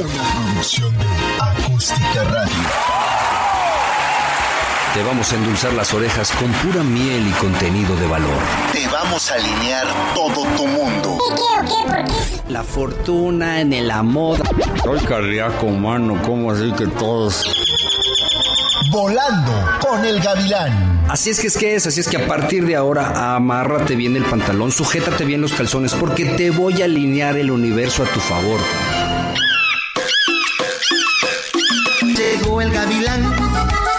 Una producción de Acústica Radio. Te vamos a endulzar las orejas con pura miel y contenido de valor. Te vamos a alinear todo tu mundo. La fortuna en el amor. Soy cardíaco humano, ¿cómo así que todos? Volando con el gavilán. Así es que es que es, así es que a partir de ahora amárrate bien el pantalón, sujétate bien los calzones, porque te voy a alinear el universo a tu favor. llegó el gavilán,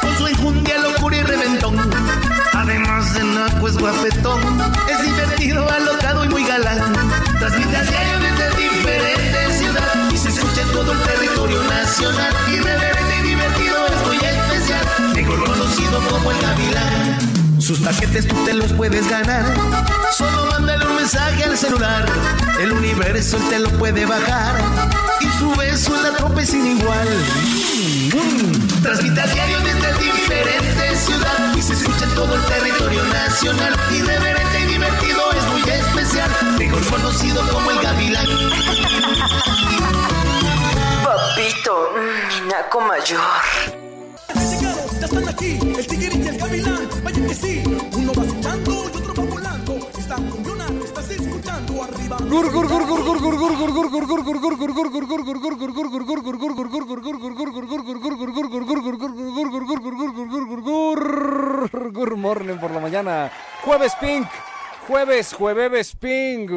con su enjundia, locura y reventón. Además de naco es guapetón, es divertido, alocado y muy galán. Transmite a diario desde diferentes ciudades y se escucha en todo el territorio nacional. Irreverente y divertido es muy especial, mejor conocido como el gavilán. Sus paquetes tú te los puedes ganar. Solo mándale un mensaje al celular. El universo te lo puede bajar y su beso en la tropa sin igual. Mm. Transmite a diario desde diferente ciudad y se escucha en todo el territorio nacional. Y Irreverente y divertido es muy especial, mejor conocido como el Gavilán. Papito, minaco mayor ya están aquí, el tigre y el gavilán, vayan que sí, uno va citando y otro va volando, están con Good morning por la mañana. Jueves Pink. Jueves, jueves Pink.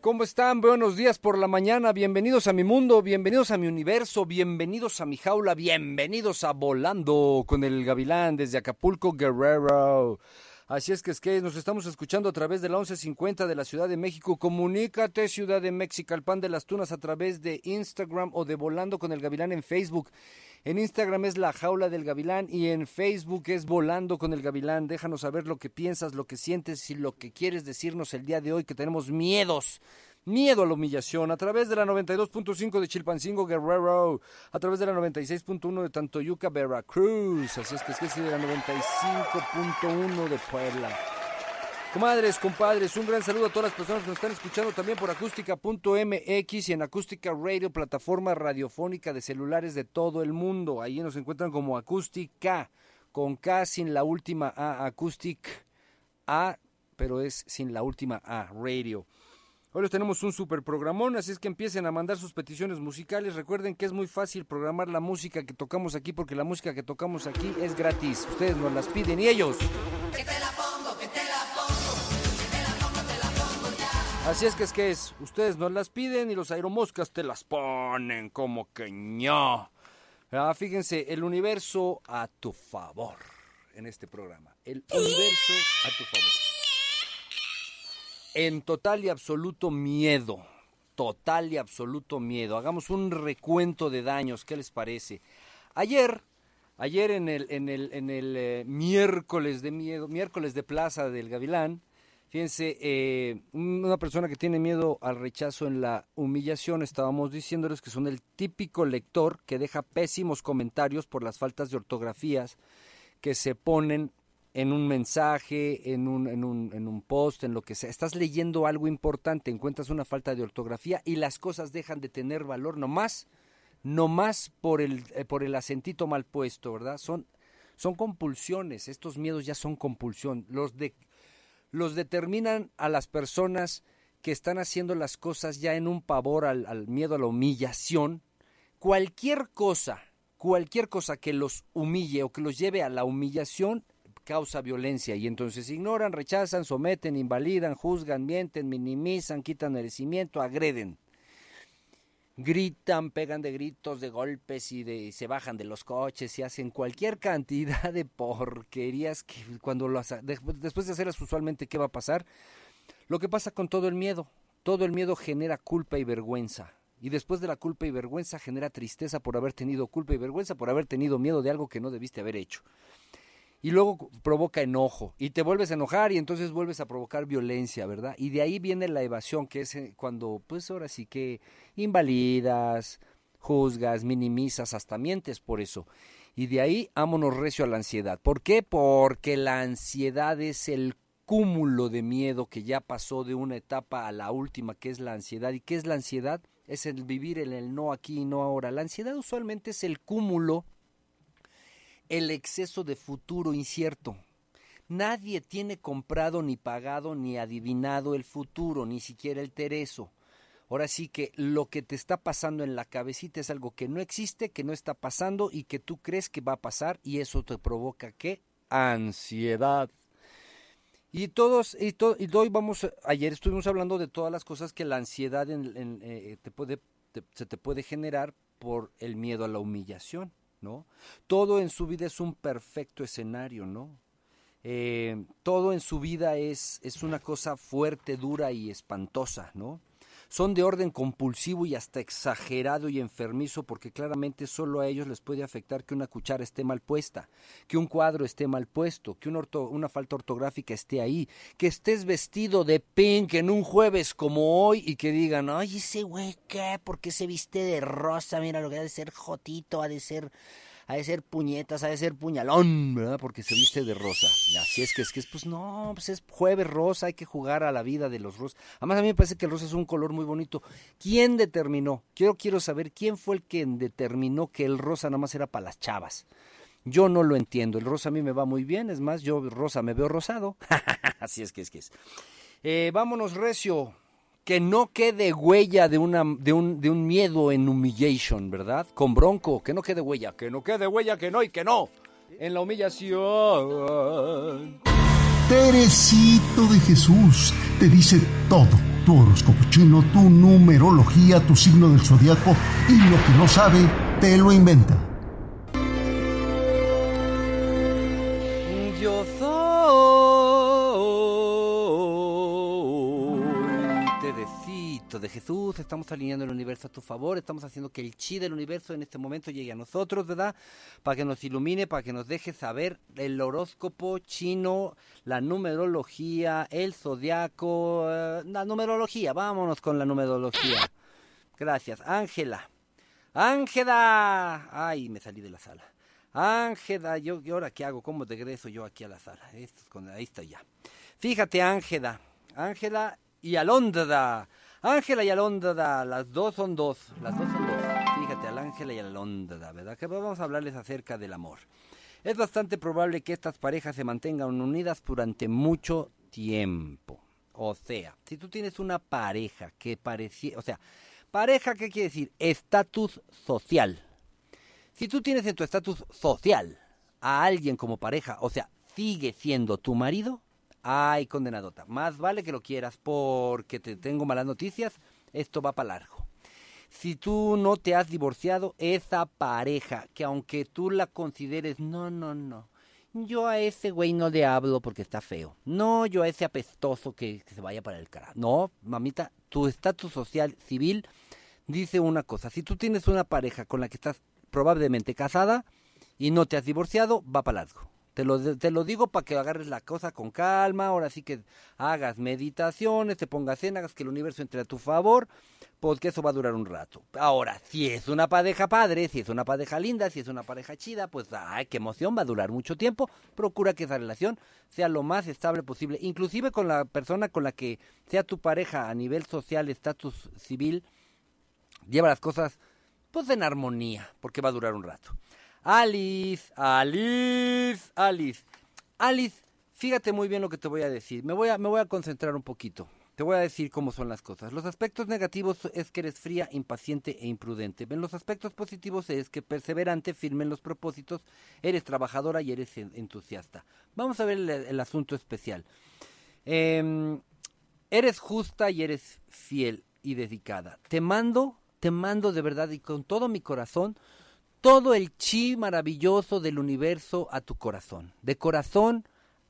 ¿Cómo están? Buenos días por la mañana. Bienvenidos a mi mundo, bienvenidos a mi universo, bienvenidos a mi jaula, bienvenidos a Volando con el Gavilán desde Acapulco, Guerrero. Así es que es que nos estamos escuchando a través de la 1150 de la Ciudad de México. Comunícate, Ciudad de México, el pan de las tunas a través de Instagram o de Volando con el Gavilán en Facebook. En Instagram es La Jaula del Gavilán y en Facebook es Volando con el Gavilán. Déjanos saber lo que piensas, lo que sientes y lo que quieres decirnos el día de hoy, que tenemos miedos. Miedo a la humillación a través de la 92.5 de Chilpancingo Guerrero, a través de la 96.1 de Tantoyuca, Veracruz, así es que es que es de la 95.1 de Puebla. Comadres, compadres, un gran saludo a todas las personas que nos están escuchando también por acústica.mx y en Acústica Radio, plataforma radiofónica de celulares de todo el mundo. Ahí nos encuentran como Acústica, con K sin la última A, Acoustic A, pero es sin la última A, Radio. Hoy les tenemos un super programón, así es que empiecen a mandar sus peticiones musicales. Recuerden que es muy fácil programar la música que tocamos aquí porque la música que tocamos aquí es gratis. Ustedes nos las piden y ellos. Así es que es que es, ustedes nos las piden y los aeromoscas te las ponen como que ño. Ah, fíjense, el universo a tu favor en este programa. El universo a tu favor. En total y absoluto miedo. Total y absoluto miedo. Hagamos un recuento de daños, ¿qué les parece? Ayer, ayer en el, en el, en el eh, miércoles de miedo, miércoles de Plaza del Gavilán, Fíjense, eh, una persona que tiene miedo al rechazo en la humillación, estábamos diciéndoles que son el típico lector que deja pésimos comentarios por las faltas de ortografías que se ponen en un mensaje, en un, en un, en un post, en lo que sea. Estás leyendo algo importante, encuentras una falta de ortografía y las cosas dejan de tener valor nomás, nomás por el, eh, por el acentito mal puesto, ¿verdad? Son, son compulsiones, estos miedos ya son compulsión. Los de los determinan a las personas que están haciendo las cosas ya en un pavor al, miedo a la humillación. Cualquier cosa, cualquier cosa que los humille o que los lleve a la humillación causa violencia y entonces ignoran, rechazan, someten, invalidan, juzgan, mienten, minimizan, quitan merecimiento, agreden gritan, pegan de gritos, de golpes y, de, se bajan de los coches y hacen cualquier cantidad de porquerías que cuando lo después de hacerlas usualmente qué va a pasar? Lo que pasa con todo el miedo. Todo el miedo genera culpa y vergüenza. Y después de la culpa y vergüenza genera tristeza por haber tenido culpa y vergüenza por haber tenido miedo de algo que no debiste haber hecho y luego provoca enojo y te vuelves a enojar y entonces vuelves a provocar violencia, ¿verdad? Y de ahí viene la evasión, que es eh, cuando, pues ahora sí que invalidas, juzgas, minimizas, hasta mientes por eso. Y de ahí ámonos recio a la ansiedad. ¿Por qué? Porque la ansiedad es el cúmulo de miedo que ya pasó de una etapa a la última, que es la ansiedad. ¿Y qué es la ansiedad? Es el vivir en el no aquí y no ahora. La ansiedad usualmente es el cúmulo, el exceso de futuro incierto. Nadie tiene comprado ni pagado ni adivinado el futuro, ni siquiera el tereso. Ahora sí que lo que te está pasando en la cabecita es algo que no existe, que no está pasando y que tú crees que va a pasar y eso te provoca qué? Ansiedad. Y todos, y, y hoy vamos, ayer estuvimos hablando de todas las cosas que la ansiedad en, eh, te puede, se te puede generar por el miedo a la humillación, Todo en su vida es un perfecto escenario, ¿no? Eh, todo en su vida es, es una cosa fuerte, dura y espantosa, ¿no? Son de orden compulsivo y hasta exagerado y enfermizo porque claramente solo a ellos les puede afectar que una cuchara esté mal puesta, que un cuadro esté mal puesto, que una falta ortográfica esté ahí, que estés vestido de pink en un jueves como hoy y que digan, ay, ese güey, ¿qué? ¿Por qué se viste de rosa? Mira, lo que ha de ser jotito, ha de ser ha de ser puñetas, ha de ser puñalón, ¿verdad? Porque se viste de rosa. Así es que es que es, pues no, pues es jueves rosa, hay que jugar a la vida de los rosas. Además a mí me parece que el rosa es un color muy bonito. ¿Quién determinó? Yo quiero saber quién fue el que determinó que el rosa nada más era para las chavas. Yo no lo entiendo. El rosa a mí me va muy bien, es más, yo rosa me veo rosado. Así es que es que es. Eh, vámonos, Recio que no quede huella de, una, de, un, de un miedo en humillation, ¿verdad? Con bronco, que no quede huella, que no quede huella, que no y que no. En la humillación. Teresito de Jesús te dice todo. Tu horóscopo chino, tu numerología, tu signo del zodiaco y lo que no sabe, te lo inventa. Jesús, estamos alineando el universo a tu favor, estamos haciendo que el chi del universo en este momento llegue a nosotros, ¿verdad? Para que nos ilumine, para que nos deje saber el horóscopo chino, la numerología, el zodiaco, eh, la numerología, vámonos con la numerología. Gracias, Ángela. Ángela. Ay, me salí de la sala. Ángela, yo, ¿y ahora qué hago? ¿Cómo regreso yo aquí a la sala? ahí estoy ya. Fíjate, Ángela. Ángela y Alondra. Ángela y Alondra, las dos son dos, las dos son dos. Fíjate, al Ángela y Alondra, ¿verdad? Que vamos a hablarles acerca del amor. Es bastante probable que estas parejas se mantengan unidas durante mucho tiempo. O sea, si tú tienes una pareja que parecía, o sea, pareja, ¿qué quiere decir? Estatus social. Si tú tienes en tu estatus social a alguien como pareja, o sea, sigue siendo tu marido, Ay, condenadota. Más vale que lo quieras porque te tengo malas noticias. Esto va para largo. Si tú no te has divorciado, esa pareja, que aunque tú la consideres, no, no, no. Yo a ese güey no le hablo porque está feo. No, yo a ese apestoso que, se vaya para el carajo. No, mamita, tu estatus social civil dice una cosa. Si tú tienes una pareja con la que estás probablemente casada y no te has divorciado, va para largo. Te lo, te lo digo para que agarres la cosa con calma, ahora sí que hagas meditaciones, te pongas en, hagas que el universo entre a tu favor, porque eso va a durar un rato. Ahora, si es una pareja padre, si es una pareja linda, si es una pareja chida, pues ay, qué emoción, va a durar mucho tiempo. Procura que esa relación sea lo más estable posible, inclusive con la persona con la que sea tu pareja a nivel social, estatus civil, lleva las cosas pues en armonía, porque va a durar un rato. Alice, Alice, Alice. Alice, fíjate muy bien lo que te voy a decir. Me voy a, concentrar un poquito. Te voy a decir cómo son las cosas. Los aspectos negativos es que eres fría, impaciente e imprudente. En los aspectos positivos es que perseverante, firme en los propósitos, eres trabajadora y eres entusiasta. Vamos a ver el, asunto especial. Em, eres justa y eres fiel y dedicada. Te mando, te mando de verdad y con todo mi corazón todo el chi maravilloso del universo a tu corazón, de corazón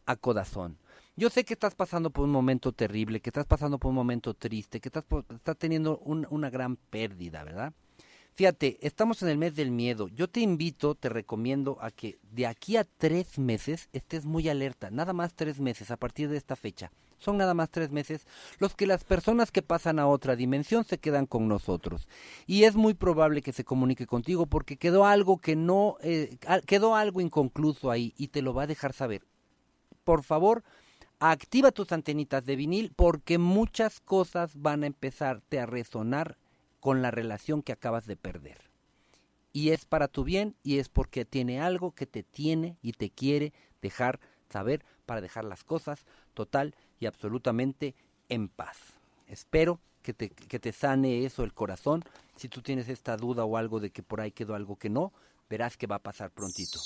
a corazón. Yo sé que estás pasando por un momento terrible, que estás pasando por un momento triste, que estás, estás teniendo una gran pérdida, ¿verdad? Fíjate, estamos en el mes del miedo. Yo te invito, te recomiendo a que de aquí a tres meses estés muy alerta, nada más tres meses a partir de esta fecha son nada más tres meses, los que las personas que pasan a otra dimensión se quedan con nosotros. Y es muy probable que se comunique contigo porque quedó algo que no, eh, quedó algo inconcluso ahí y te lo va a dejar saber. Por favor, activa tus antenitas de vinil porque muchas cosas van a empezarte a resonar con la relación que acabas de perder. Y es para tu bien y es porque tiene algo que te tiene y te quiere dejar saber para dejar las cosas total y absolutamente en paz. Espero que te, que te sane eso el corazón. Si tú tienes esta duda o algo de que por ahí quedó algo que no, verás que va a pasar prontito.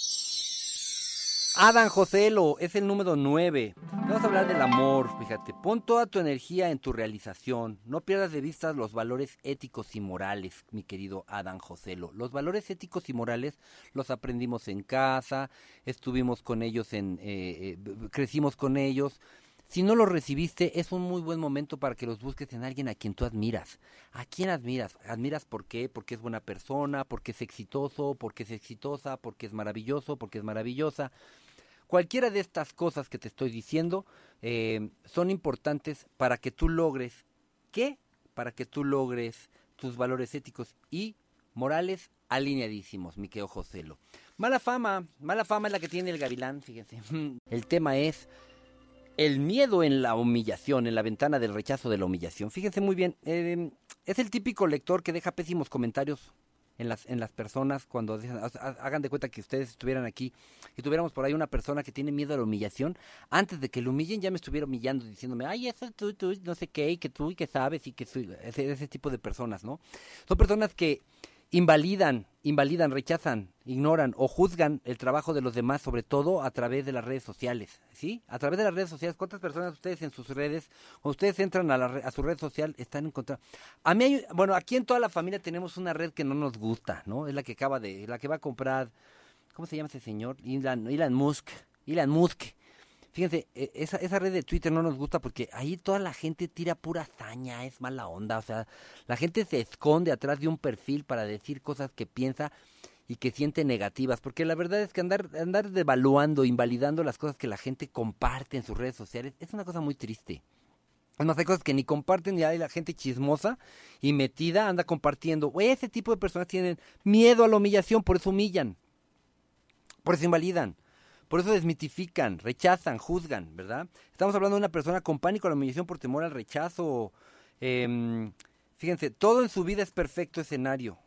Adán Joselo es el número 9. Vamos a hablar del amor, fíjate. Pon toda tu energía en tu realización. No pierdas de vista los valores éticos y morales, mi querido Adán Joselo. Los valores éticos y morales los aprendimos en casa, estuvimos con ellos en... Eh, eh, crecimos con ellos. Si no los recibiste, es un muy buen momento para que los busques en alguien a quien tú admiras. ¿A quién admiras? ¿Admiras por qué? Porque es buena persona, porque es exitoso, porque es exitosa, porque es maravilloso, porque es maravillosa. Cualquiera de estas cosas que te estoy diciendo eh, son importantes para que tú logres, ¿qué? Para que tú logres tus valores éticos y morales alineadísimos, mi querido. Mala fama, mala fama es la que tiene el gavilán, fíjense. El tema es el miedo en la humillación, en la ventana del rechazo de la humillación. Fíjense muy bien, eh, es el típico lector que deja pésimos comentarios en las, en las personas cuando hagan de cuenta que ustedes estuvieran aquí y tuviéramos por ahí una persona que tiene miedo a la humillación, antes de que lo humillen ya me estuviera humillando diciéndome, ay, eso tú, tú, no sé qué, y que tú y que sabes y que soy, ese, ese tipo de personas, ¿no? Son personas que invalidan, invalidan, rechazan, ignoran o juzgan el trabajo de los demás, sobre todo a través de las redes sociales, ¿sí? A través de las redes sociales, ¿cuántas personas ustedes en sus redes, o ustedes entran a, la, a su red social, están en contra? A mí, hay, bueno, aquí en toda la familia tenemos una red que no nos gusta, ¿no? Es la que acaba de, la que va a comprar, ¿cómo se llama ese señor? Elon, Elon Musk, Elon Musk, Fíjense, e, esa, esa red de Twitter no nos gusta porque ahí toda la gente tira pura hazaña, es mala onda, o sea, la gente se esconde atrás de un perfil para decir cosas que piensa y que siente negativas, porque la verdad es que andar, andar devaluando, invalidando las cosas que la gente comparte en sus redes sociales es una cosa muy triste. Además hay cosas que ni comparten y hay la gente chismosa y metida anda compartiendo. Ese tipo de personas tienen miedo a la humillación, por eso humillan, por eso invalidan. Por eso desmitifican, rechazan, juzgan, ¿verdad? Estamos hablando de una persona con pánico a la humillación por temor al rechazo. Eh, fíjense, todo en su vida es perfecto escenario.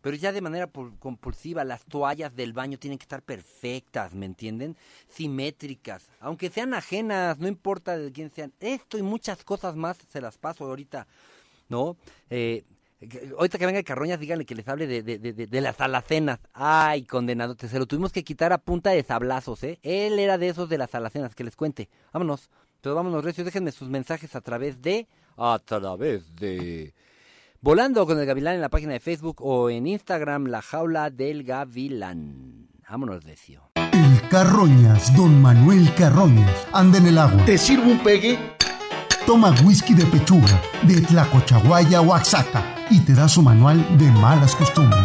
Pero ya de manera compulsiva, las toallas del baño tienen que estar perfectas, ¿me entienden? Simétricas, aunque sean ajenas, no importa de quién sean. Esto y muchas cosas más se las paso ahorita, ¿no? Eh, Ahorita que venga Carroñas, díganle que les hable de, de, de, de, las alacenas. Ay, condenado, se lo tuvimos que quitar a punta de sablazos, ¿eh? Él era de esos de las alacenas, que les cuente. Vámonos, pero vámonos, recios, déjenme sus mensajes a través de... A través de... Volando con el Gavilán en la página de Facebook o en Instagram, La Jaula del Gavilán. Vámonos, Recio. El Carroñas, don Manuel Carroñas, anda en el agua. ¿Te sirvo un pegue? Toma whisky de pechuga, de Tlacochahuaya, Oaxaca y te da su manual de malas costumbres.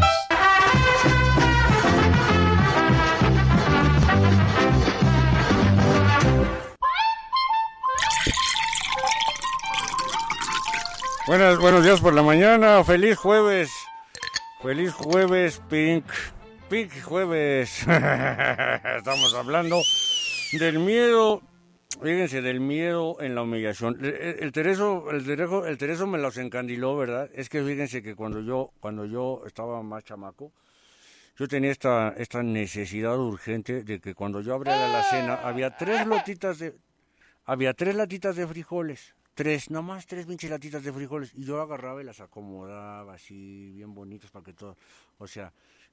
Buenas, buenos días por la mañana, feliz jueves, feliz jueves, Pink, Pink jueves. Estamos hablando del miedo Fíjense, del miedo en la humillación. El, Tereso, el, Tereso, el Tereso me los encandiló, ¿verdad? Es que fíjense que cuando yo, cuando yo estaba más chamaco, yo tenía esta, esta necesidad urgente de que cuando yo abría la cena había tres lotitas de, había tres latitas de frijoles, tres, nomás tres pinches latitas de frijoles, y yo agarraba y las acomodaba así, bien bonitas para que todo, o sea,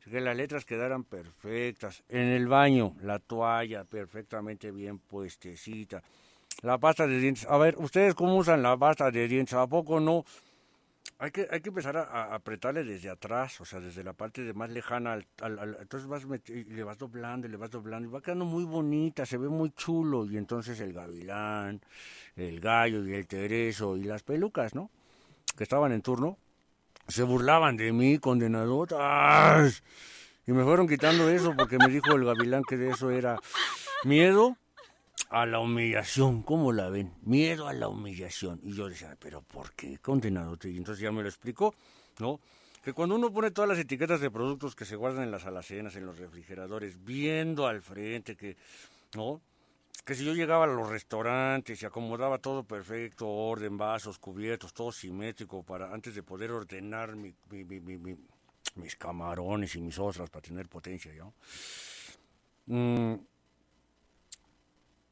que las letras quedaran perfectas. En el baño, la toalla perfectamente bien puestecita. La pasta de dientes. A ver, ¿ustedes cómo usan la pasta de dientes? ¿A poco no? Hay que, hay que empezar a, apretarle desde atrás, o sea, desde la parte de más lejana. Al, entonces vas le vas doblando, le vas doblando, y va quedando muy bonita, se ve muy chulo. Y entonces el gavilán, el gallo y el tereso y las pelucas, ¿no? Que estaban en turno, se burlaban de mí, condenadotas. Y me fueron quitando eso porque me dijo el gavilán que de eso era miedo a la humillación. ¿Cómo la ven? Miedo a la humillación. Y yo decía, pero ¿por qué condenado? Y entonces ya me lo explicó, ¿no? Que cuando uno pone todas las etiquetas de productos que se guardan en las alacenas, en los refrigeradores, viendo al frente que, ¿no? Que si yo llegaba a los restaurantes y acomodaba todo perfecto, orden, vasos, cubiertos, todo simétrico, para antes de poder ordenar mi, mi- mi- mi- mi- mis camarones y mis ostras para tener potencia, ¿no? Mm,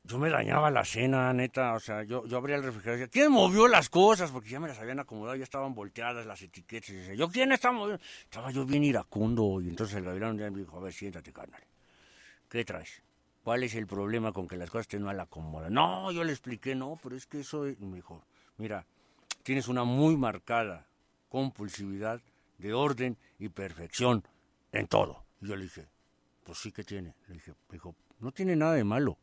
yo me dañaba la cena, neta, o sea, yo, yo abría el refrigerador y decía, ¿quién movió las cosas? Porque ya me las habían acomodado, ya estaban volteadas las etiquetas. Y decía, ¿yo quién está moviendo? Estaba yo bien iracundo y entonces el gavilán día me dijo, a ver, siéntate, carnal. ¿Qué traes? ¿Cuál es el problema con que las cosas estén mal acomodadas? No, yo le expliqué, no, pero es que eso es... Me dijo, mira, tienes una muy marcada compulsividad de orden y perfección en todo. Y yo le dije, pues sí que tiene. Le dije, dijo, no tiene nada de malo.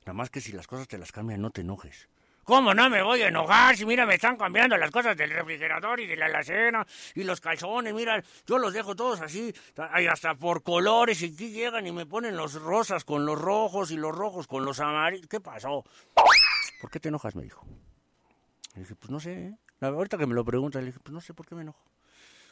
Nada más que si las cosas te las cambian, no te enojes. ¿Cómo no me voy a enojar? Si mira, me están cambiando las cosas del refrigerador y de la alacena y los calzones, mira, yo los dejo todos así, hasta por colores y aquí llegan y me ponen los rosas con los rojos y los rojos con los amarillos. ¿Qué pasó? ¿Por qué te enojas? Me dijo. Le dije, pues no sé, ¿eh? Ahorita que me lo preguntas, le dije, pues no sé por qué me enojo.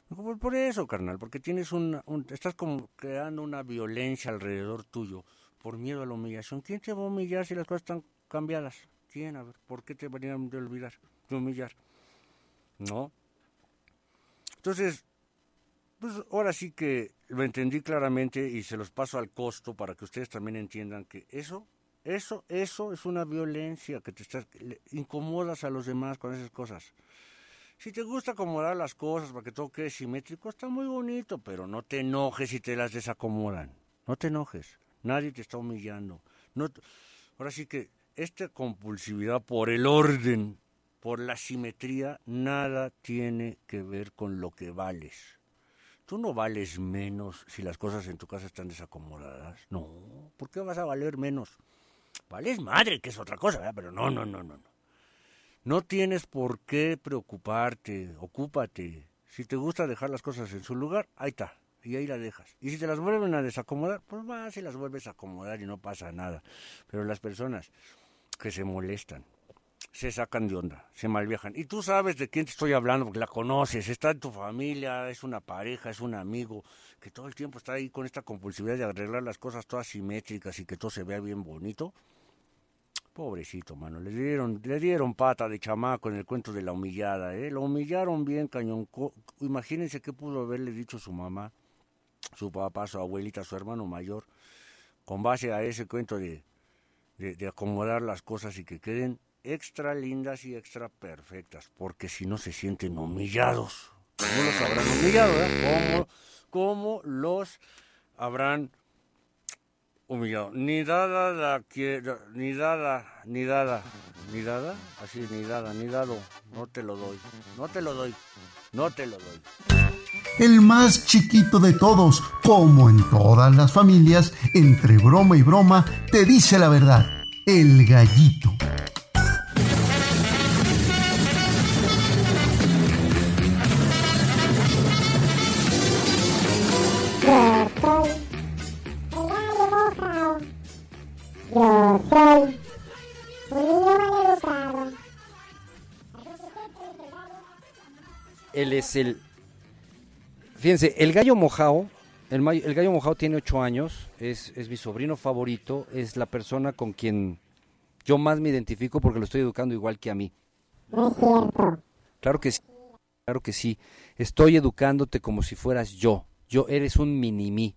Me dijo, "Por- por eso, carnal, porque tienes un, un- estás como creando una violencia alrededor tuyo por miedo a la humillación. ¿Quién te va a humillar si las cosas están cambiadas? A ver, ¿por qué te venían de olvidar, de humillar? ¿No? Entonces, pues ahora sí que lo entendí claramente y se los paso al costo para que ustedes también entiendan que eso, eso, eso es una violencia que te estás, le- incomodas a los demás con esas cosas. Si te gusta acomodar las cosas para que todo quede simétrico, está muy bonito, pero no te enojes si te las desacomodan. No te enojes. Nadie te está humillando. No Ahora sí que esta compulsividad por el orden, por la simetría, nada tiene que ver con lo que vales. Tú no vales menos si las cosas en tu casa están desacomodadas. No, ¿por qué vas a valer menos? Vales madre, que es otra cosa, pero no, no, no, no. no. No tienes por qué preocuparte, ocúpate. Si te gusta dejar las cosas en su lugar, ahí está, y ahí la dejas. Y si te las vuelven a desacomodar, pues vas y las vuelves a acomodar y no pasa nada. Pero las personas que se molestan, se sacan de onda, se malviajan. Y tú sabes de quién te estoy hablando, porque la conoces, está en tu familia, es una pareja, es un amigo, que todo el tiempo está ahí con esta compulsividad de arreglar las cosas todas simétricas y que todo se vea bien bonito. Pobrecito, mano, le dieron, le dieron pata de chamaco en el cuento de la humillada, ¿eh? Lo humillaron bien, cañón. Imagínense qué pudo haberle dicho su mamá, su papá, su abuelita, su hermano mayor, con base a ese cuento de, de, acomodar las cosas y que queden extra lindas y extra perfectas, porque si no se sienten humillados. ¿Cómo los habrán humillado, eh? ¿Cómo, los habrán humillado. Ni dada la ni dada, ni dada, ni dada, así, ni dada, ni dado, no te lo doy, no te lo doy, no te lo doy. El más chiquito de todos, como en todas las familias, entre broma y broma, te dice la verdad, el gallito. Yo soy un niño maleducado. Él es el... Fíjense, el gallo mojao, el, gallo mojao tiene ocho años, es, es mi sobrino favorito, es la persona con quien yo más me identifico porque lo estoy educando igual que a mí. No es cierto. Claro que sí, claro que sí. Estoy educándote como si fueras yo. Yo eres un mini-mí.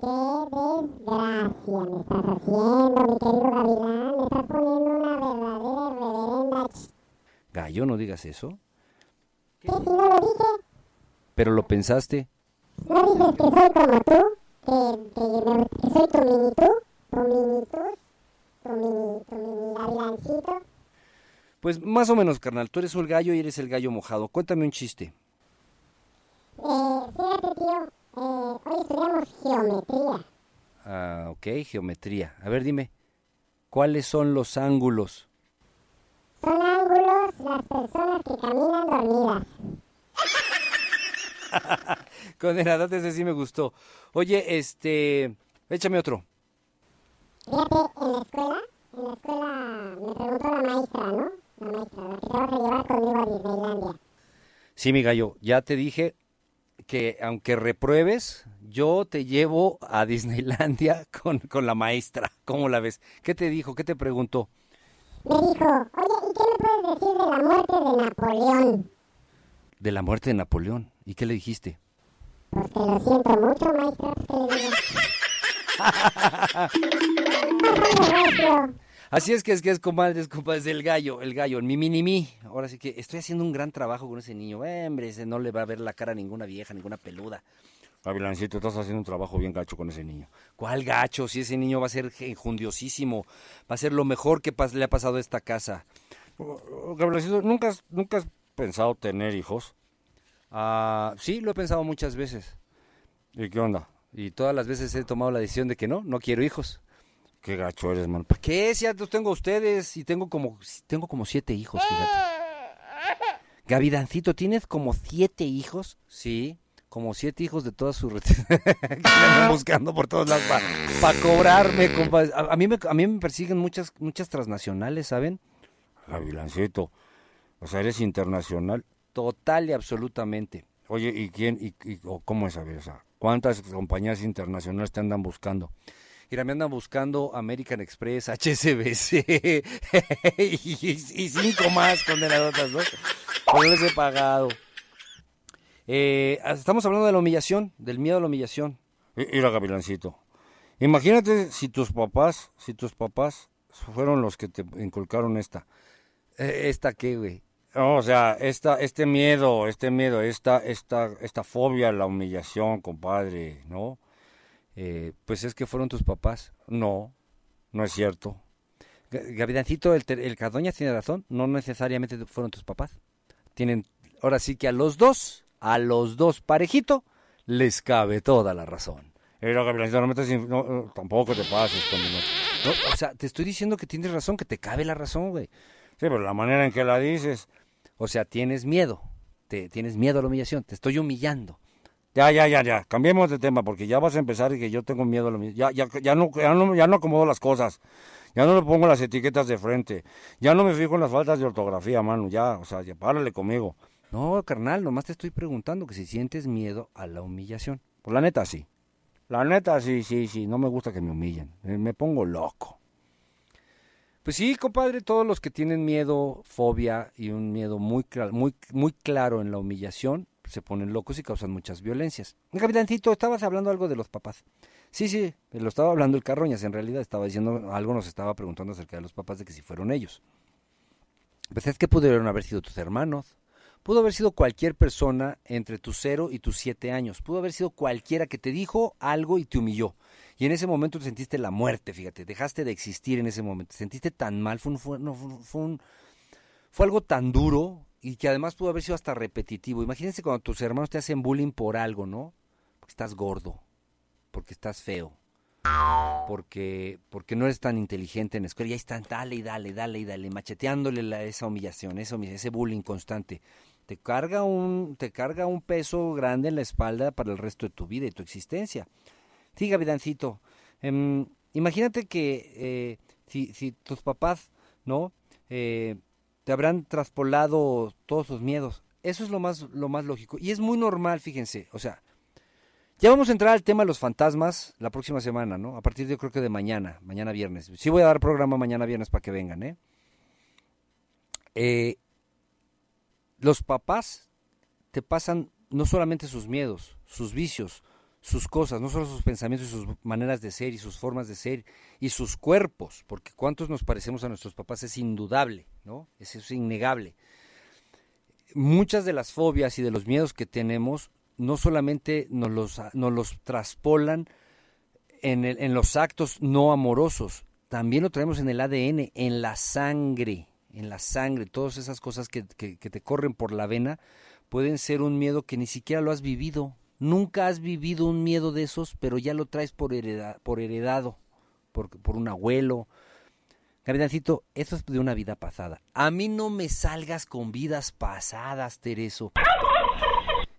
Qué desgracia me estás haciendo, mi querido Gavilán. Me estás poniendo una verdadera reverenda. Gallo, no digas eso. ¿Qué si no lo dije? Pero lo pensaste. ¿No dices que soy como tú? ¿Que, que, que soy tu mini tú? ¿Tu mini tú? ¿Tu mini, tu mini Gavilancito? Pues más o menos, carnal. Tú eres el gallo y eres el gallo mojado. Cuéntame un chiste. Eh, fíjate, tío. Eh, hoy estudiamos geometría. Ah, ok, geometría. A ver, dime. ¿Cuáles son los ángulos? Son ángulos las personas que caminan dormidas. Con el edad ese sí me gustó. Oye, este... Échame otro. Fíjate, en la escuela, en la escuela me preguntó la maestra, ¿no? La maestra, la que te vas a llevar conmigo a Disneylandia. Sí, mi gallo, ya te dije que aunque repruebes, yo te llevo a Disneylandia con, con la maestra. ¿Cómo la ves? ¿Qué te dijo? ¿Qué te preguntó? Me dijo, oye, ¿y qué me puedes decir de la muerte de Napoleón? De la muerte de Napoleón. ¿Y qué le dijiste? Pues que lo siento mucho, recio. Así es que es que es comadre, es compadre, es el gallo, el gallo, mi mini mí. Ahora sí que estoy haciendo un gran trabajo con ese niño. Eh, hombre, ese no le va a ver la cara a ninguna vieja, ninguna peluda. Gavilancito, estás haciendo un trabajo bien gacho con ese niño. ¿Cuál gacho? Si ese niño va a ser enjundiosísimo, va a ser lo mejor que le ha pasado a esta casa. Oh, Gavilancito, ¿nunca has, ¿nunca has pensado tener hijos? Ah, sí, lo he pensado muchas veces. ¿Y qué onda? Y todas las veces he tomado la decisión de que no, no quiero hijos. Qué gacho eres, man. ¿Qué? Si ya los tengo a ustedes y tengo como, tengo como siete hijos, fíjate. Gavidancito, ¿tienes como siete hijos? Sí, como siete hijos de todas sus que andan buscando por todos lados para cobrarme, compa. A, a mí me, a mí me persiguen muchas, muchas transnacionales, ¿saben? Gavilancito, o sea, eres internacional. Total y absolutamente. Oye, ¿y quién? ¿Y, y- cómo es a ¿cuántas compañías internacionales te andan buscando? Mira, me andan buscando American Express, HSBC y, cinco más condenadotas, ¿no? Por les he pagado. Eh, estamos hablando de la humillación, del miedo a la humillación. Mira, Gavilancito, imagínate si tus papás, si tus papás fueron los que te inculcaron esta. Eh, ¿Esta qué, güey? No, o sea, esta, este miedo, este miedo, esta, esta, esta fobia la humillación, compadre, ¿no? Eh, pues es que fueron tus papás. No, no es cierto. Ga- Gavidancito, el, el Cardoña tiene razón, no necesariamente fueron tus papás. Tienen, ahora sí que a los dos, a los dos parejito, les cabe toda la razón. Mira, Gavilancito, no metas, in- no, no, tampoco te pases con mi- No, o sea, te estoy diciendo que tienes razón, que te cabe la razón, güey. Sí, pero la manera en que la dices. O sea, tienes miedo, te, tienes miedo a la humillación, te estoy humillando. Ya, ya, ya, ya. Cambiemos de tema porque ya vas a empezar y que yo tengo miedo a lo mismo. Ya, ya, ya no, ya no, ya no acomodo las cosas. Ya no le pongo las etiquetas de frente. Ya no me fijo en las faltas de ortografía, mano. Ya, o sea, ya párale conmigo. No, carnal, nomás te estoy preguntando que si sientes miedo a la humillación. Pues la neta sí. La neta sí, sí, sí. No me gusta que me humillen. Me pongo loco. Pues sí, compadre, todos los que tienen miedo, fobia y un miedo muy, muy, muy claro en la humillación, se ponen locos y causan muchas violencias. Capitancito, estabas hablando algo de los papás. Sí, sí, lo estaba hablando el Carroñas, en realidad estaba diciendo, algo nos estaba preguntando acerca de los papás, de que si fueron ellos. Pues es que pudieron haber sido tus hermanos, pudo haber sido cualquier persona entre tus cero y tus siete años, pudo haber sido cualquiera que te dijo algo y te humilló. Y en ese momento te sentiste la muerte, fíjate, dejaste de existir en ese momento, te sentiste tan mal, fue, un- fue, no, fue un- fue algo tan duro y que además pudo haber sido hasta repetitivo. Imagínense cuando tus hermanos te hacen bullying por algo, ¿no? Porque estás gordo, porque estás feo, porque, porque no eres tan inteligente en la escuela y ahí están, dale y dale, dale y dale, macheteándole la- esa humillación, esa humillación, ese bullying constante. Te carga, un, te carga un peso grande en la espalda para el resto de tu vida y tu existencia. Sí, Gavidancito. em, imagínate que eh, si, si tus papás, ¿no? Eh, te habrán traspolado todos sus miedos. Eso es lo más, lo más lógico. Y es muy normal, fíjense. O sea, ya vamos a entrar al tema de los fantasmas la próxima semana, ¿no? A partir de creo que de mañana, mañana viernes. Sí voy a dar programa mañana viernes para que vengan, ¿eh? Eh, Los papás te pasan no solamente sus miedos, sus vicios, sus cosas, no solo sus pensamientos y sus maneras de ser y sus formas de ser y sus cuerpos, porque cuántos nos parecemos a nuestros papás es indudable, ¿no? Es innegable. Muchas de las fobias y de los miedos que tenemos no solamente nos los, nos los traspolan en, el- en los actos no amorosos, también lo traemos en el ADN, en la sangre, en la sangre, todas esas cosas que, que- te corren por la vena pueden ser un miedo que ni siquiera lo has vivido. Nunca has vivido un miedo de esos, pero ya lo traes por, hereda- por heredado, por, por un abuelo. Gavidancito, eso es de una vida pasada. A mí no me salgas con vidas pasadas, Tereso.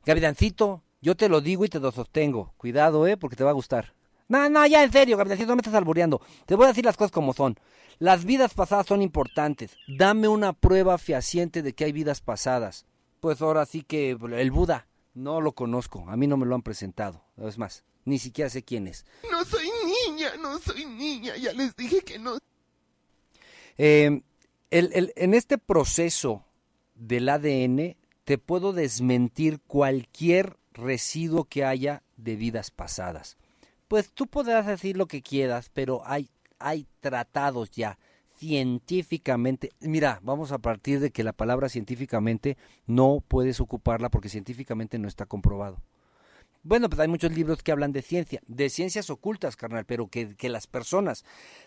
Gavidancito, yo te lo digo y te lo sostengo. Cuidado, ¿eh? Porque te va a gustar. No, no, ya en serio, Gavidancito, no me estás albureando. Te voy a decir las cosas como son. Las vidas pasadas son importantes. Dame una prueba fehaciente de que hay vidas pasadas. Pues ahora sí que el Buda. No lo conozco, a mí no me lo han presentado. Es más, ni siquiera sé quién es. No soy niña, no soy niña, ya les dije que no. Eh, el- el- en este proceso del ADN te puedo desmentir cualquier residuo que haya de vidas pasadas. Pues tú podrás decir lo que quieras, pero hay, hay tratados ya científicamente. Mira, vamos a partir de que la palabra científicamente no puedes ocuparla porque científicamente no está comprobado. Bueno, pues hay muchos libros que hablan de ciencia, de ciencias ocultas, carnal, pero que, que las personas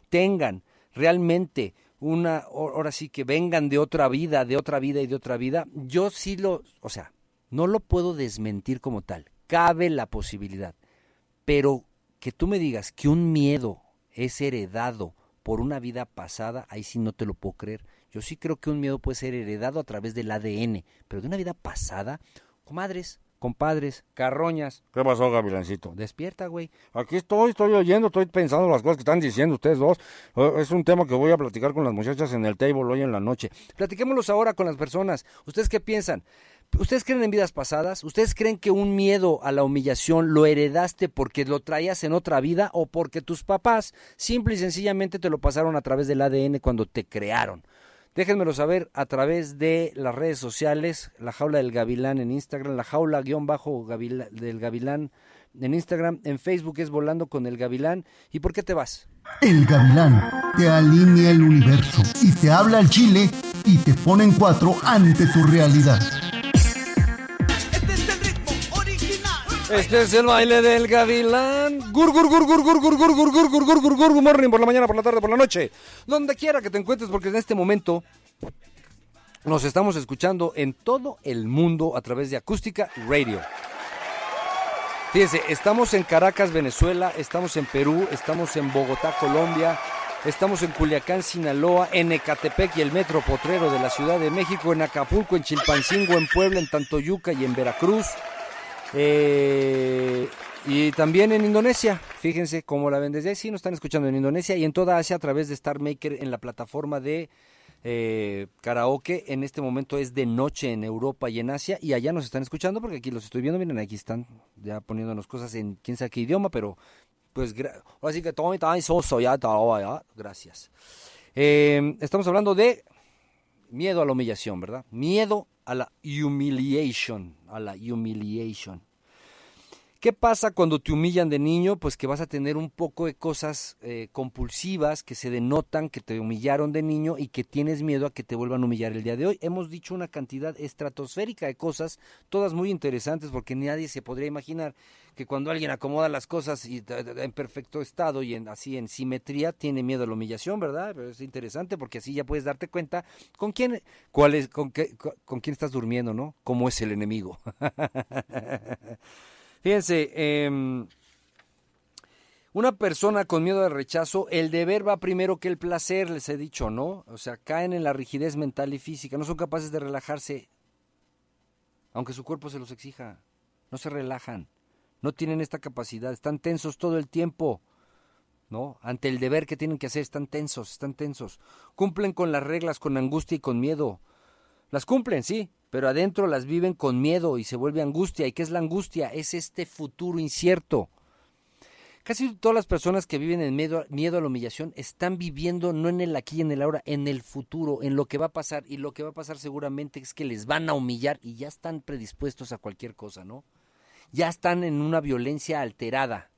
tengan realmente una, ahora sí que vengan de otra vida, de otra vida y de otra vida, yo sí lo, o sea, no lo puedo desmentir como tal. Cabe la posibilidad. Pero que tú me digas que un miedo es heredado por una vida pasada, ahí sí no te lo puedo creer. Yo sí creo que un miedo puede ser heredado a través del ADN, pero de una vida pasada, comadres, compadres, carroñas, ¿Qué pasó, Gavilancito? despierta, güey. Aquí estoy, estoy oyendo, estoy pensando las cosas que están diciendo ustedes dos. Eh, Es un tema que voy a platicar con las muchachas en el table hoy en la noche. Platiquémoslos ahora con las personas. ¿Ustedes qué piensan? ¿Ustedes creen en vidas pasadas? ¿Ustedes creen que un miedo a la humillación lo heredaste porque lo traías en otra vida o porque tus papás simple y sencillamente te lo pasaron a través del ADN cuando te crearon? Déjenmelo saber a través de las redes sociales, la jaula del gavilán en Instagram, la jaula guion bajo del gavilán en Instagram, en Facebook es volando con el gavilán. ¿Y por qué te vas? El gavilán te alinea el universo y te habla al chile y te pone en cuatro ante tu realidad. Este es el baile del gavilán. Gur, gur, gur, gur, gur, gur, gur, gur, gur, gur, gur, gur, gur, morning, por la mañana, por la tarde, por la noche. Donde quiera que te encuentres, porque en este momento nos estamos escuchando en todo el mundo a través de Acústica Radio. Fíjense, estamos en Caracas, Venezuela, estamos en Perú, estamos en Bogotá, Colombia, estamos en Culiacán, Sinaloa, en Ecatepec y el Metro Potrero de la Ciudad de México, en Acapulco, en Chilpancingo, en Puebla, en Tantoyuca y en Veracruz. Eh, y también en Indonesia, fíjense cómo la ven desde ahí, sí nos están escuchando en Indonesia y en toda Asia a través de Star Maker en la plataforma de eh, karaoke. En este momento es de noche en Europa y en Asia y allá nos están escuchando porque aquí los estoy viendo, miren, aquí están ya poniéndonos cosas en quién sabe qué idioma, pero pues ahora sí que todo soso, ya, ya, gracias. Eh, estamos hablando de miedo a la humillación, ¿verdad? Miedo a la humiliation, a la humiliation. ¿Qué pasa cuando te humillan de niño? Pues que vas a tener un poco de cosas eh, compulsivas que se denotan que te humillaron de niño y que tienes miedo a que te vuelvan a humillar el día de hoy. Hemos dicho una cantidad estratosférica de cosas, todas muy interesantes porque nadie se podría imaginar que cuando alguien acomoda las cosas y en perfecto estado y en, así en simetría tiene miedo a la humillación, ¿verdad? Pero es interesante porque así ya puedes darte cuenta con quién, cuál es, con, qué, con- con quién estás durmiendo, ¿no? Cómo es el enemigo. Fíjense, em, una persona con miedo al rechazo, el deber va primero que el placer, les he dicho, ¿no? O sea, caen en la rigidez mental y física, no son capaces de relajarse, aunque su cuerpo se los exija, no se relajan, no tienen esta capacidad, están tensos todo el tiempo, ¿no? Ante el deber que tienen que hacer, están tensos, están tensos, cumplen con las reglas con angustia y con miedo, las cumplen, sí, pero adentro las viven con miedo y se vuelve angustia. ¿Y qué es la angustia? Es este futuro incierto. Casi todas las personas que viven en miedo, miedo a la humillación están viviendo no en el aquí y en el ahora, en el futuro, en lo que va a pasar. Y lo que va a pasar seguramente es que les van a humillar y ya están predispuestos a cualquier cosa, ¿no? Ya están en una violencia alterada,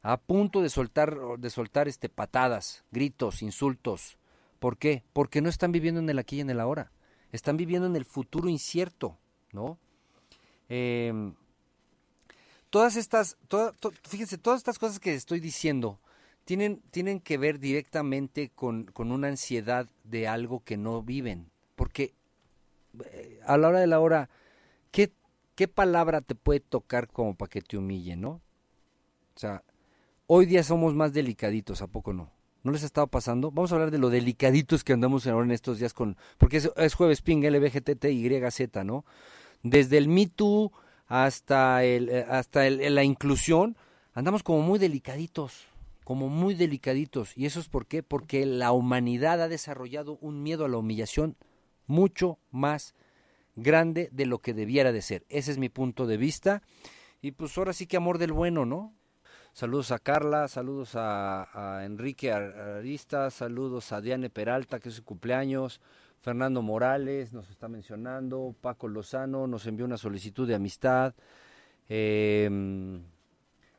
a punto de soltar, de soltar este, patadas, gritos, insultos. ¿Por qué? Porque no están viviendo en el aquí y en el ahora están viviendo en el futuro incierto, ¿no? Eh, todas estas, toda- to- fíjense, todas estas cosas que estoy diciendo tienen, tienen que ver directamente con, con una ansiedad de algo que no viven, porque eh, a la hora de la hora, ¿qué, ¿qué palabra te puede tocar como para que te humille, no? O sea, hoy día somos más delicaditos, ¿a poco no? ¿No les ha estado pasando? Vamos a hablar de lo delicaditos que andamos ahora en estos días con... Porque es, es jueves ping, LBGTTYZ, ¿no? Desde el Me Too hasta, el, eh, hasta el- la inclusión, andamos como muy delicaditos, como muy delicaditos. ¿Y eso es por qué? Porque la humanidad ha desarrollado un miedo a la humillación mucho más grande de lo que debiera de ser. Ese es mi punto de vista. Y pues ahora sí que amor del bueno, ¿no? Saludos a Carla, saludos a, Enrique Arista, saludos a Diane Peralta, que es su cumpleaños, Fernando Morales nos está mencionando, Paco Lozano nos envió una solicitud de amistad, eh,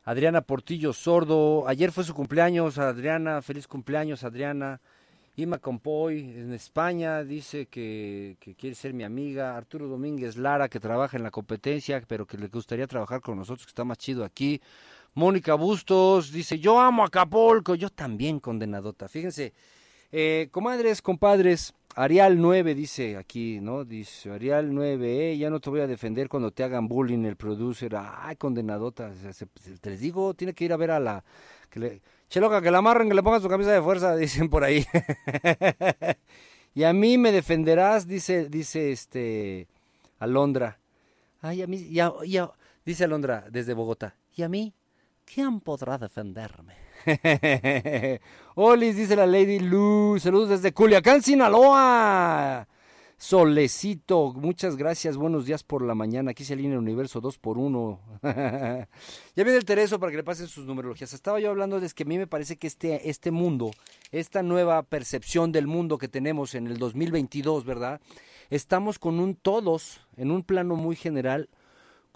Adriana Portillo Sordo, ayer fue su cumpleaños, Adriana, feliz cumpleaños Adriana, Ima Compoy en España dice que, que, quiere ser mi amiga, Arturo Domínguez Lara que trabaja en la competencia, pero que le gustaría trabajar con nosotros, que está más chido aquí, Mónica Bustos dice, yo amo Acapulco, yo también condenadota, fíjense, eh, comadres, compadres, Arial 9 dice aquí, ¿no? Dice Arial 9, eh, ya no te voy a defender cuando te hagan bullying el producer. Ay, condenadota. te les digo, tiene que ir a ver a la... Que le, Cheloca, que la amarren, que le pongan su camisa de fuerza, dicen por ahí. y a mí me defenderás, dice, dice este Alondra. Ay, a mí, ya, ya, dice Alondra desde Bogotá. ¿Y a mí? ¿Quién podrá defenderme? Olis, dice la Lady Lu. Saludos desde Culiacán, Sinaloa. Solecito, muchas gracias, buenos días por la mañana. Aquí se alinea el universo 2 por 1 ya viene el Tereso para que le pasen sus numerologías. Estaba yo hablando de que a mí me parece que este, este mundo, esta nueva percepción del mundo que tenemos en el 2022, ¿verdad? Estamos con un todos, en un plano muy general,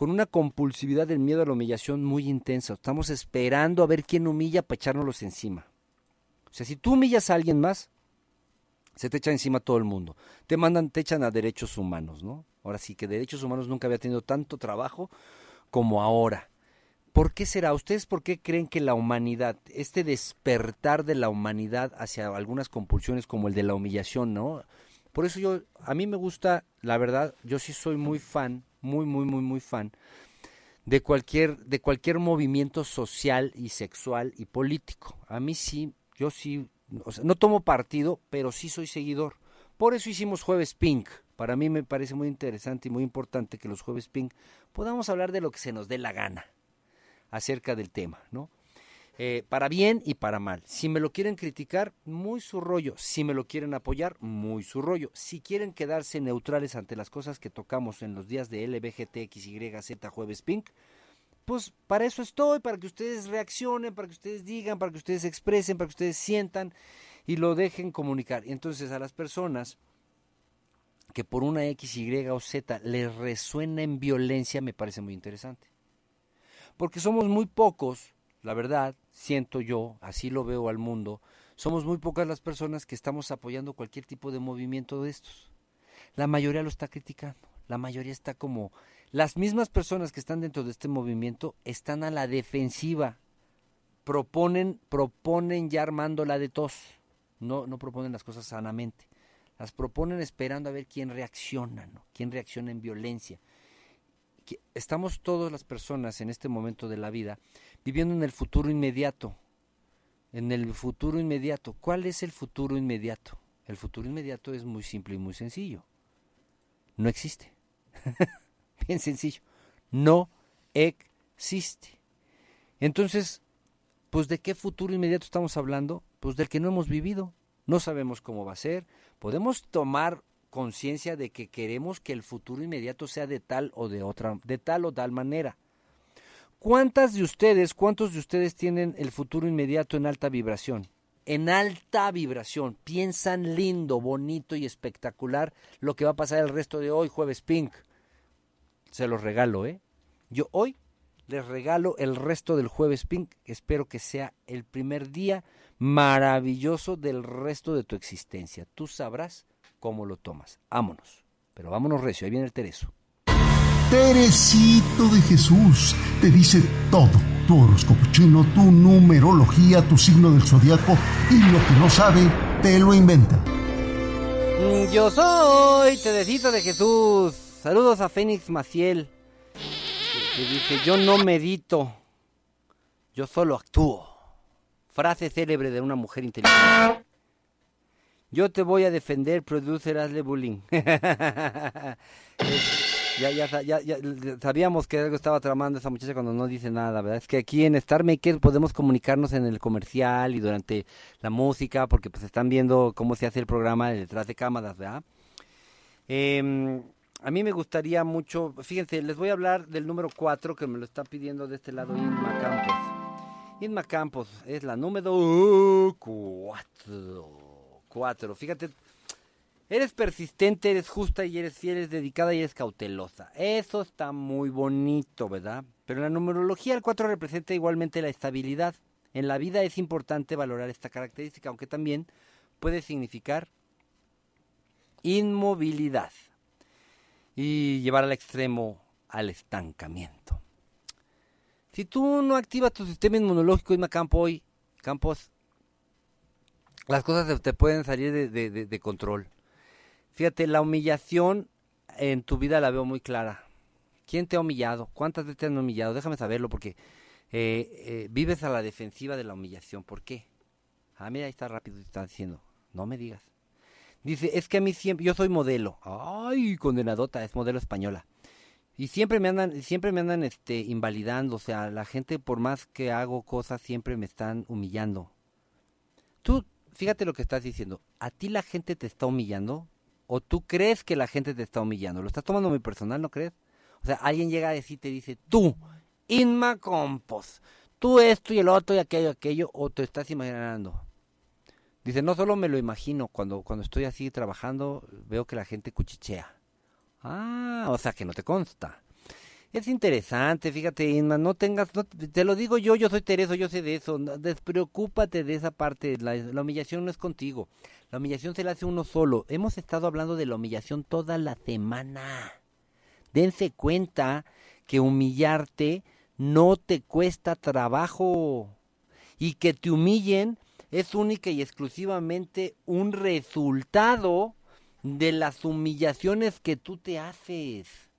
con una compulsividad del miedo a la humillación muy intensa. Estamos esperando a ver quién humilla para echárnoslos encima. O sea, si tú humillas a alguien más, se te echa encima todo el mundo. Te mandan, te echan a derechos humanos, ¿no? Ahora sí que derechos humanos nunca había tenido tanto trabajo como ahora. ¿Por qué será? ¿Ustedes por qué creen que la humanidad, este despertar de la humanidad hacia algunas compulsiones como el de la humillación, ¿no? Por eso yo, a mí me gusta, la verdad, yo sí soy muy fan muy, muy, muy, muy fan de cualquier, de cualquier movimiento social y sexual y político. A mí sí, yo sí, o sea, no tomo partido, pero sí soy seguidor. Por eso hicimos Jueves Pink. Para mí me parece muy interesante y muy importante que los Jueves Pink podamos hablar de lo que se nos dé la gana acerca del tema, ¿no? Eh, para bien y para mal. Si me lo quieren criticar, muy su rollo. Si me lo quieren apoyar, muy su rollo. Si quieren quedarse neutrales ante las cosas que tocamos en los días de LBGTXYZ Jueves Pink, pues para eso estoy, para que ustedes reaccionen, para que ustedes digan, para que ustedes expresen, para que ustedes sientan y lo dejen comunicar. Y entonces a las personas que por una X, Y o Z les resuena en violencia, me parece muy interesante. Porque somos muy pocos la verdad, siento yo, así lo veo al mundo, somos muy pocas las personas que estamos apoyando cualquier tipo de movimiento de estos. La mayoría lo está criticando, la mayoría está como... Las mismas personas que están dentro de este movimiento están a la defensiva, proponen, proponen ya armándola de tos, no, no proponen las cosas sanamente, las proponen esperando a ver quién reacciona, ¿no? quién reacciona en violencia. Estamos todas las personas en este momento de la vida viviendo en el futuro inmediato. En el futuro inmediato. ¿Cuál es el futuro inmediato? El futuro inmediato es muy simple y muy sencillo. No existe. Bien sencillo. No existe. Entonces, pues de qué futuro inmediato estamos hablando? Pues del que no hemos vivido. No sabemos cómo va a ser. Podemos tomar conciencia de que queremos que el futuro inmediato sea de tal o de otra, de tal o tal manera. ¿Cuántas de ustedes, cuántos de ustedes tienen el futuro inmediato en alta vibración? En alta vibración, piensan lindo, bonito y espectacular lo que va a pasar el resto de hoy, jueves pink. Se los regalo, ¿eh? Yo hoy les regalo el resto del jueves pink. Espero que sea el primer día maravilloso del resto de tu existencia. Tú sabrás cómo lo tomas. Vámonos. Pero vámonos recio, ahí viene el Tereso. Teresito de Jesús te dice todo. Tu horóscopo chino, tu numerología, tu signo del zodiaco y lo que no sabe, te lo inventa. Mm, yo soy Teresito de Jesús. Saludos a Fénix Maciel. Que dice, yo no medito, yo solo actúo. Frase célebre de una mujer inteligente. Yo te voy a defender, producer, hazle bullying. Ya, ya, ya, ya, sabíamos que algo estaba tramando esa muchacha cuando no dice nada, ¿verdad? Es que aquí en Star Maker podemos comunicarnos en el comercial y durante la música, porque pues están viendo cómo se hace el programa detrás de cámaras, ¿verdad? Em, a mí me gustaría mucho, fíjense, les voy a hablar del número 4 que me lo está pidiendo de este lado Inma Campos. Inma Campos es la número 4. 4. Fíjate, eres persistente, eres justa y eres fiel, eres dedicada y eres cautelosa. Eso está muy bonito, ¿verdad? Pero en la numerología el 4 representa igualmente la estabilidad. En la vida es importante valorar esta característica, aunque también puede significar inmovilidad y llevar al extremo al estancamiento. Si tú no activas tu sistema inmunológico, Isma Campo, hoy, Campos, las cosas te pueden salir de, de, control. Fíjate, la humillación en tu vida la veo muy clara. ¿Quién te ha humillado? ¿Cuántas veces te han humillado? Déjame saberlo porque eh, eh, vives a la defensiva de la humillación. ¿Por qué? Ah, mira, ahí está rápido, está diciendo. No me digas. Dice, es que a mí siempre, yo soy modelo. Ay, condenadota, es modelo española. Y siempre me andan, siempre me andan este, invalidando. O sea, la gente, por más que hago cosas, siempre me están humillando. Tú, fíjate lo que estás diciendo. ¿A ti la gente te está humillando? ¿O tú crees que la gente te está humillando? ¿Lo estás tomando muy personal, no crees? O sea, alguien llega a decir, te dice, tú, Inma Compos, tú esto y el otro y aquello, aquello, o te estás imaginando. Dice, no solo me lo imagino, cuando, cuando estoy así trabajando, veo que la gente cuchichea. Ah, o sea que no te consta. Es interesante, fíjate, Inma, no tengas, te lo digo yo, yo soy Tereso, yo sé de eso, despreocúpate de esa parte, la, la, humillación no es contigo, la humillación se la hace uno solo. Hemos estado hablando de la humillación toda la semana. Dense cuenta que humillarte no te cuesta trabajo y que te humillen es única y exclusivamente un resultado de las humillaciones que tú te haces.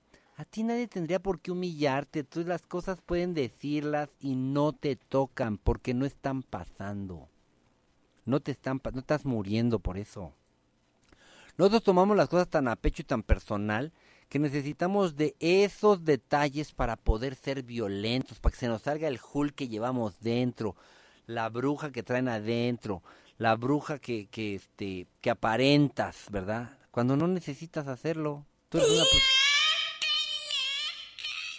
A ti nadie tendría por qué humillarte, tú las cosas pueden decirlas y no te tocan porque no están pasando. No te están no estás muriendo por eso. Nosotros tomamos las cosas tan a pecho y tan personal que necesitamos de esos detalles para poder ser violentos, para que se nos salga el Hulk que llevamos dentro, la bruja que traen adentro, la bruja que, que, este, que aparentas, ¿verdad? Cuando no necesitas hacerlo. Tú eres una,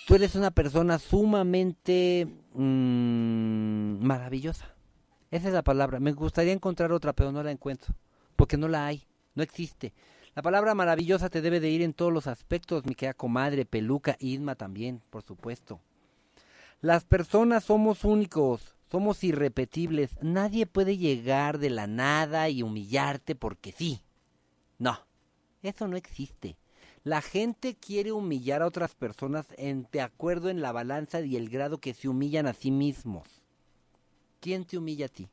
tú eres una persona sumamente mmm, maravillosa. Esa es la palabra. Me gustaría encontrar otra, pero no la encuentro. Porque no la hay. No existe. La palabra maravillosa te debe de ir en todos los aspectos, mi querida comadre, peluca, Isma también, por supuesto. Las personas somos únicos, somos irrepetibles. Nadie puede llegar de la nada y humillarte porque sí. No, eso no existe. La gente quiere humillar a otras personas en, de acuerdo en la balanza y el grado que se humillan a sí mismos. ¿Quién te humilla a ti?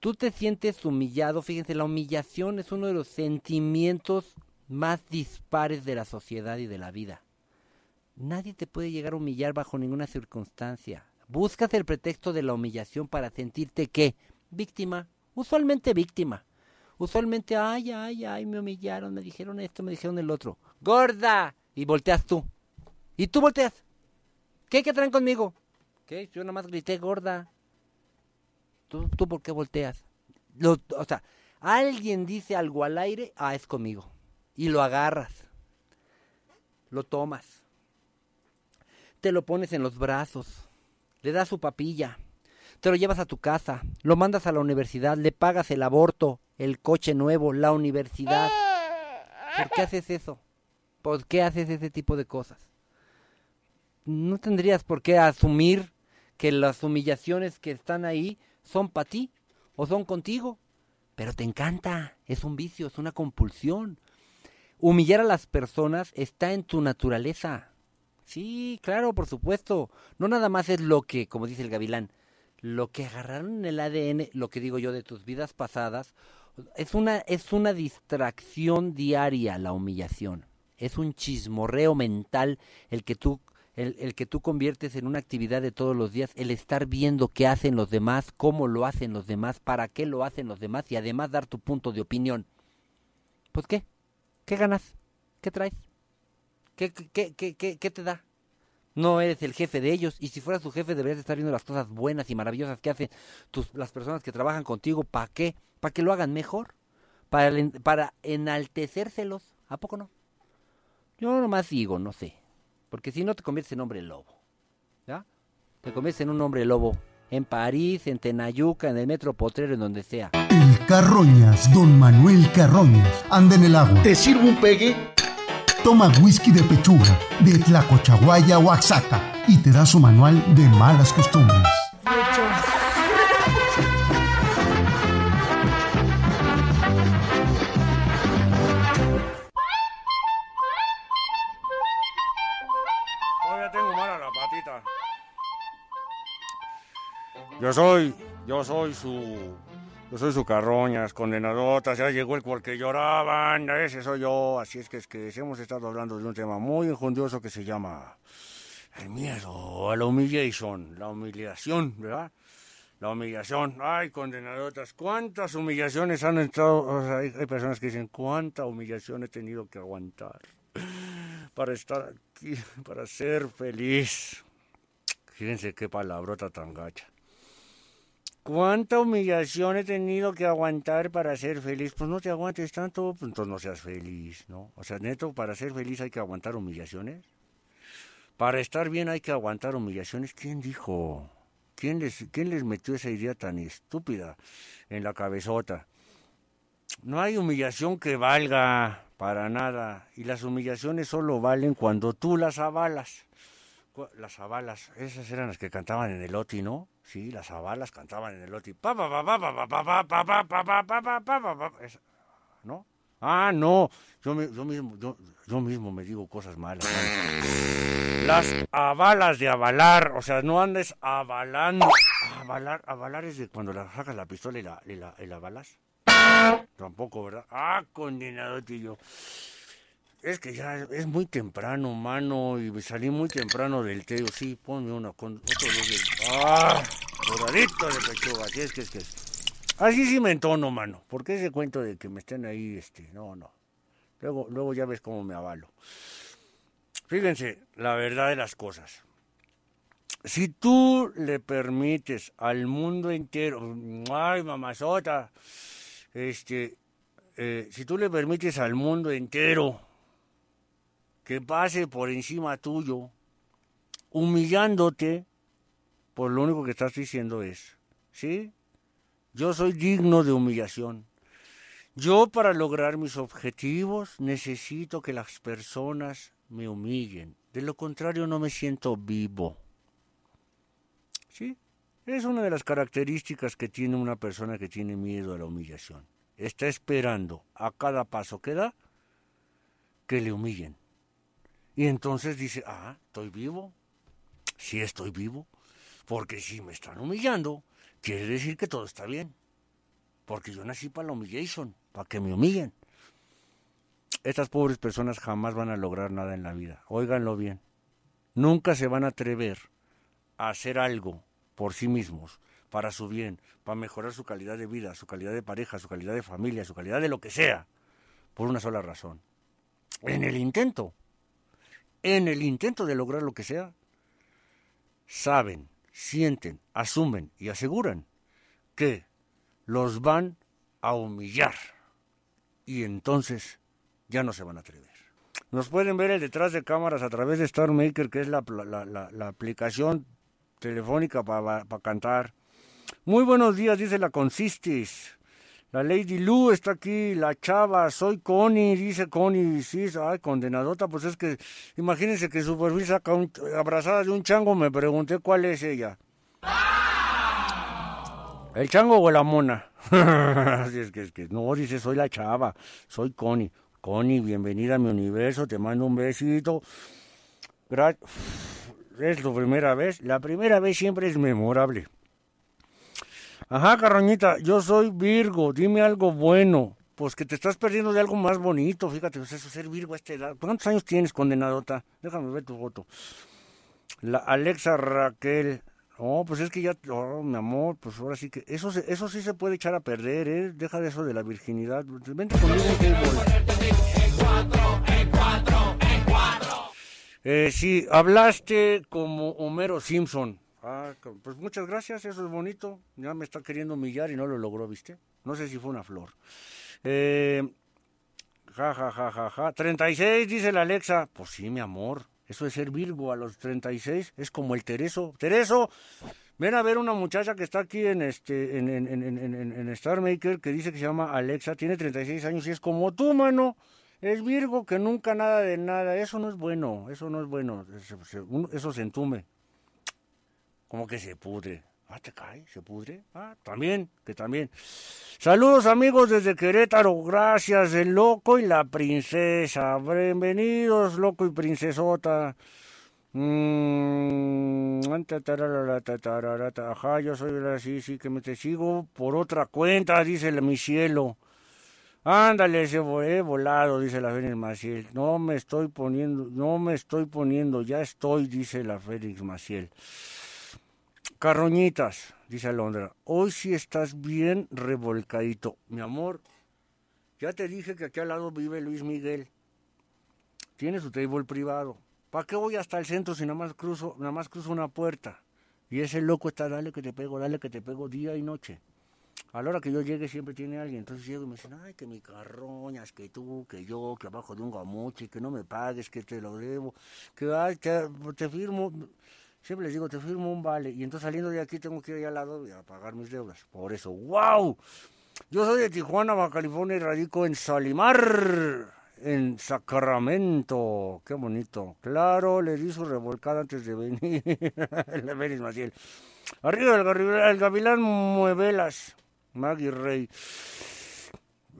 Tú te sientes humillado. Fíjense, la humillación es uno de los sentimientos más dispares de la sociedad y de la vida. Nadie te puede llegar a humillar bajo ninguna circunstancia. Buscas el pretexto de la humillación para sentirte qué? Víctima. Usualmente víctima. Usualmente, ay, ay, ay, me humillaron, me dijeron esto, me dijeron el otro. ¡Gorda! Y volteas tú. Y tú volteas. ¿Qué? ¿Qué traen conmigo? ¿Qué? Yo nomás grité gorda. ¿Tú, tú por qué volteas? Lo, o sea, alguien dice algo al aire, ah, es conmigo. Y lo agarras. Lo tomas. Te lo pones en los brazos le das su papilla, te lo llevas a tu casa, lo mandas a la universidad, le pagas el aborto, el coche nuevo, la universidad. ¿Por qué haces eso? ¿Por qué haces ese tipo de cosas? No tendrías por qué asumir que las humillaciones que están ahí son para ti o son contigo, pero te encanta, es un vicio, es una compulsión. Humillar a las personas está en tu naturaleza. Sí, claro, por supuesto. No nada más es lo que, como dice el gavilán, lo que agarraron en el ADN, lo que digo yo de tus vidas pasadas, es una, es una distracción diaria la humillación. Es un chismorreo mental el que tú el, el, que tú conviertes en una actividad de todos los días, el estar viendo qué hacen los demás, cómo lo hacen los demás, para qué lo hacen los demás y además dar tu punto de opinión. Pues qué, ¿qué ganas? ¿Qué traes? ¿Qué, qué, qué, qué, qué te da? No eres el jefe de ellos. Y si fueras su jefe, deberías estar viendo las cosas buenas y maravillosas que hacen tus, las personas que trabajan contigo. ¿Para qué? Para que lo hagan mejor. Para, para enaltecérselos. ¿A poco no? Yo nomás digo, no sé. Porque si no te conviertes en hombre lobo. ¿Ya? Te conviertes en un hombre lobo. En París, en Tenayuca, en el Metro Potrero, en donde sea. El Carroñas, don Manuel Carroñas, anda en el agua. ¿Te sirvo un pegue? Toma whisky de pechuga, de Tlacochahuaya, Oaxaca, y te da su manual de malas costumbres. Yo soy, yo soy su, yo soy su carroñas, condenadotas, ya llegó el cual que lloraban, ese soy yo, así es que es que hemos estado hablando de un tema muy injundioso que se llama el miedo a la humillación, la humillación, ¿verdad? La humillación, ay, condenadotas, cuántas humillaciones han entrado, o sea, hay, hay personas que dicen, cuánta humillación he tenido que aguantar para estar aquí, para ser feliz. Fíjense qué palabrota tan gacha. ¿Cuánta humillación he tenido que aguantar para ser feliz? Pues no te aguantes tanto, pues entonces no seas feliz, ¿no? O sea, neto, para ser feliz hay que aguantar humillaciones. Para estar bien hay que aguantar humillaciones. ¿Quién dijo? ¿Quién les, quién les metió esa idea tan estúpida en la cabezota? No hay humillación que valga para nada. Y las humillaciones solo valen cuando tú las avalas. Las avalas, esas eran las que cantaban en el OTI, ¿no? Sí, las abalas cantaban en el loti. ¿No? Ah, no. Yo, yo, mismo, yo, mismo me digo cosas malas. Las avalas de avalar. O sea, no andes avalando. Avalar, avalar es de cuando la sacas la pistola y la, y la, y la avalas. Tampoco, ¿verdad? Ah, condenado, tío. Es que ya es muy temprano, mano, y salí muy temprano del teo. Sí, ponme una con otro dos de... ¡Ah! Doradito de pechuga, así es que es que es. Así sí me entono, mano. Porque ese cuento de que me estén ahí, este, no, no. Luego, luego ya ves cómo me avalo. Fíjense, la verdad de las cosas. Si tú le permites al mundo entero, ay, mamazota, este, eh, si tú le permites al mundo entero que pase por encima tuyo, humillándote, por lo único que estás diciendo es, ¿sí? Yo soy digno de humillación. Yo para lograr mis objetivos necesito que las personas me humillen. De lo contrario no me siento vivo. ¿Sí? Es una de las características que tiene una persona que tiene miedo a la humillación. Está esperando a cada paso que da que le humillen. Y entonces dice, ah, ¿estoy vivo? Sí estoy vivo. Porque si me están humillando, quiere decir que todo está bien. Porque yo nací para la humillation, para que me humillen. Estas pobres personas jamás van a lograr nada en la vida. Óiganlo bien. Nunca se van a atrever a hacer algo por sí mismos, para su bien, para mejorar su calidad de vida, su calidad de pareja, su calidad de familia, su calidad de lo que sea, por una sola razón. En el intento, en el intento de lograr lo que sea, saben, sienten, asumen y aseguran que los van a humillar. Y entonces ya no se van a atrever. Nos pueden ver el detrás de cámaras a través de Star Maker, que es la, la, aplicación telefónica para cantar. Muy buenos días, dice la Consistis. La Lady Lu está aquí, la chava, soy Connie, dice Connie, sí, ay, condenadota, pues es que, imagínense que su perfil saca un, abrazada de un chango, me pregunté cuál es ella. ¿El chango o la mona? Así es que, es que, no, dice, soy la chava, soy Connie. Connie, bienvenida a mi universo, te mando un besito. Gra es tu primera vez. La primera vez siempre es memorable. Ajá, carroñita, yo soy Virgo, dime algo bueno. Pues que te estás perdiendo de algo más bonito, fíjate, pues eso, ser Virgo a esta edad. ¿Cuántos años tienes, condenadota? Déjame ver tu foto. La Alexa Raquel. Oh, pues es que ya, oh, mi amor, pues ahora sí que, eso, eso sí se puede echar a perder, ¿eh? Deja de eso de la virginidad. Vente conmigo un Eh, sí, hablaste como Homero Simpson. Ah, pues muchas gracias, eso es bonito. Ya me está queriendo humillar y no lo logró, ¿viste? No sé si fue una flor. Eh, Ja, ja, ja, ja, ja. 36, dice la Alexa. Pues sí, mi amor. Eso de ser Virgo a los 36 es como el Tereso. Tereso, ven a ver una muchacha que está aquí en este en, en, en, en, Star Maker que dice que se llama Alexa. Tiene 36 años y es como tú, mano. Es Virgo que nunca nada de nada. Eso no es bueno. Eso no es bueno. Eso se entume. Como que se pudre. Ah, te cae, se pudre. Ah, también, que también. Saludos amigos desde Querétaro, gracias, el loco y la princesa. Bienvenidos, loco y princesota. Mm, Ajá, yo soy la sí, que me te sigo por otra cuenta, dice mi cielo. Ándale, ese he volado, dice la Fénix Maciel. No me estoy poniendo, no me estoy poniendo, ya estoy, dice la Fénix Maciel. Carroñitas, dice Alondra, hoy sí estás bien revolcadito. Mi amor, ya te dije que aquí al lado vive Luis Miguel. Tiene su table privado. ¿Para qué voy hasta el centro si nada más cruzo, nada más cruzo una puerta? Y ese loco está, dale que te pego, dale que te pego día y noche. A la hora que yo llegue siempre tiene alguien. Entonces llego y me dicen, ay, que mi carroñas, que tú, que yo, que abajo de un gamuche, que no me pagues, que te lo debo, que ay, te, te firmo. Siempre les digo, te firmo un vale. Y entonces saliendo de aquí tengo que ir al lado y a pagar mis deudas. Por eso, wow. Yo soy de Tijuana, Baja California y radico en Salimar, en Sacramento. Qué bonito. Claro, le di su revolcada antes de venir. La Félix Maciel. Arriba el, gavilán muevelas. Maggie Rey.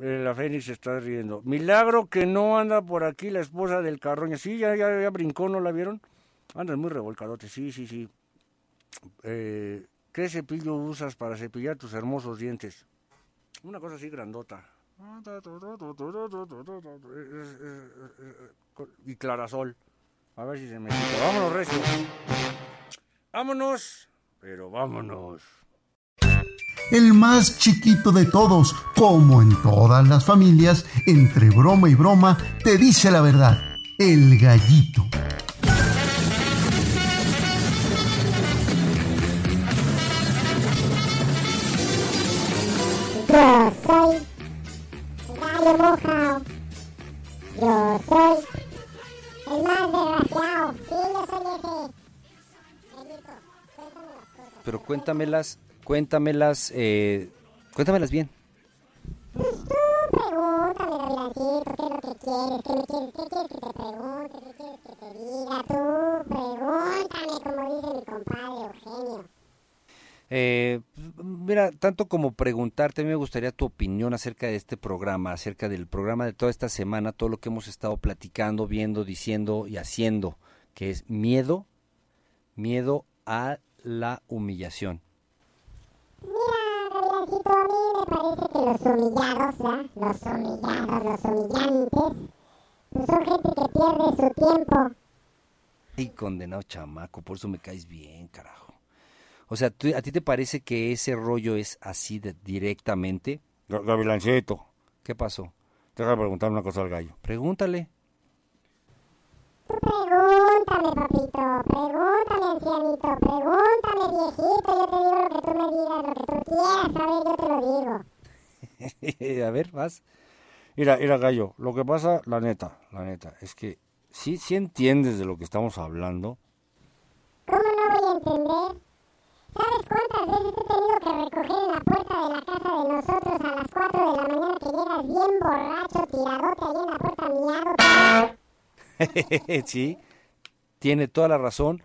Eh, La Fénix está riendo. Milagro que no anda por aquí la esposa del Carroña. Sí, ya, ya, ya brincó, ¿no la vieron? Andas muy revolcadote, sí, sí, sí. Eh, ¿Qué cepillo usas para cepillar tus hermosos dientes? Una cosa así grandota. Y clarasol. A ver si se me quita. Vámonos, Recio. Vámonos. Pero vámonos. El más chiquito de todos, como en todas las familias, entre broma y broma, te dice la verdad, el gallito. Mojado. Yo soy el más desgraciado. Sí, yo soy ese. Gallito, cuéntame las cosas. Pero cuéntamelas, cuéntamelas, eh, cuéntamelas bien. Pues tú pregúntame, Gavilancito, qué es lo que quieres, qué, me quieres, qué quieres que te pregunte, qué quieres que te diga. Tú pregúntame, como dice mi compadre Eugenio. Eh, mira, tanto como preguntarte, a mí me gustaría tu opinión acerca de este programa, acerca del programa de toda esta semana, todo lo que hemos estado platicando, viendo, diciendo y haciendo, que es miedo, miedo a la humillación. Mira, Gavilancito, a mí me parece que los humillados, ¿verdad? Los humillados, los humillantes, pues son gente que pierde su tiempo. Ay, condenado chamaco, por eso me caes bien, carajo. O sea, ¿tú- ¿a ti te parece que ese rollo es así de directamente? Ga- Gavilancito, ¿Qué pasó? déjame preguntar una cosa al gallo. Pregúntale. Pregúntame, papito, pregúntame, ancianito, pregúntame, viejito, yo te digo lo que tú me digas, lo que tú quieras saber, yo te lo digo. a ver, vas. Mira, mira, gallo, lo que pasa, la neta, la neta, es que sí, sí entiendes de lo que estamos hablando. ¿Cómo no voy a entender? ¿Sabes cuántas veces he tenido que recoger en la puerta de la casa de nosotros a las 4 de la mañana que llegas bien borracho, tiradote ahí en la puerta miado? sí, tiene toda la razón.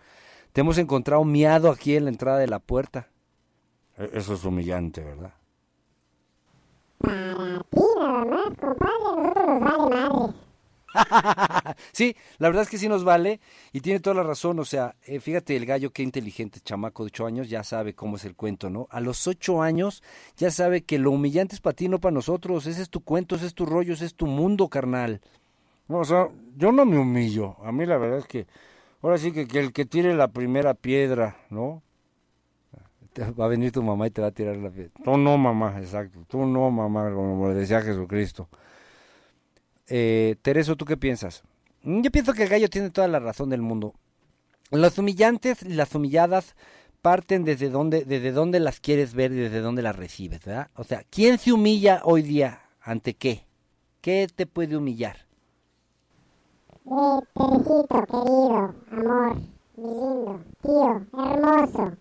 Te hemos encontrado miado aquí en la entrada de la puerta. E- Eso es humillante, ¿verdad? Para ti nada más, compadre, nosotros nos vale madres. sí, la verdad es que sí nos vale y tiene toda la razón. O sea, eh, fíjate el gallo qué inteligente, chamaco de ocho años, ya sabe cómo es el cuento, ¿no? A los ocho años ya sabe que lo humillante es para ti, no para nosotros. Ese es tu cuento, ese es tu rollo, ese es tu mundo, carnal. No, o sea, yo no me humillo. A mí la verdad es que, ahora sí que, que el que tire la primera piedra, ¿no? Va a venir tu mamá y te va a tirar la piedra. Tú no, mamá, exacto. Tú no, mamá, como decía Jesucristo. Eh, Tereso, ¿tú qué piensas? Mm, Yo pienso que el gallo tiene toda la razón del mundo. Los humillantes y las humilladas parten desde donde, desde donde las quieres ver y desde donde las recibes, ¿verdad? O sea, ¿quién se humilla hoy día? ¿Ante qué? ¿Qué te puede humillar? Eh, Teresito, querido, amor, mi lindo, tío, hermoso.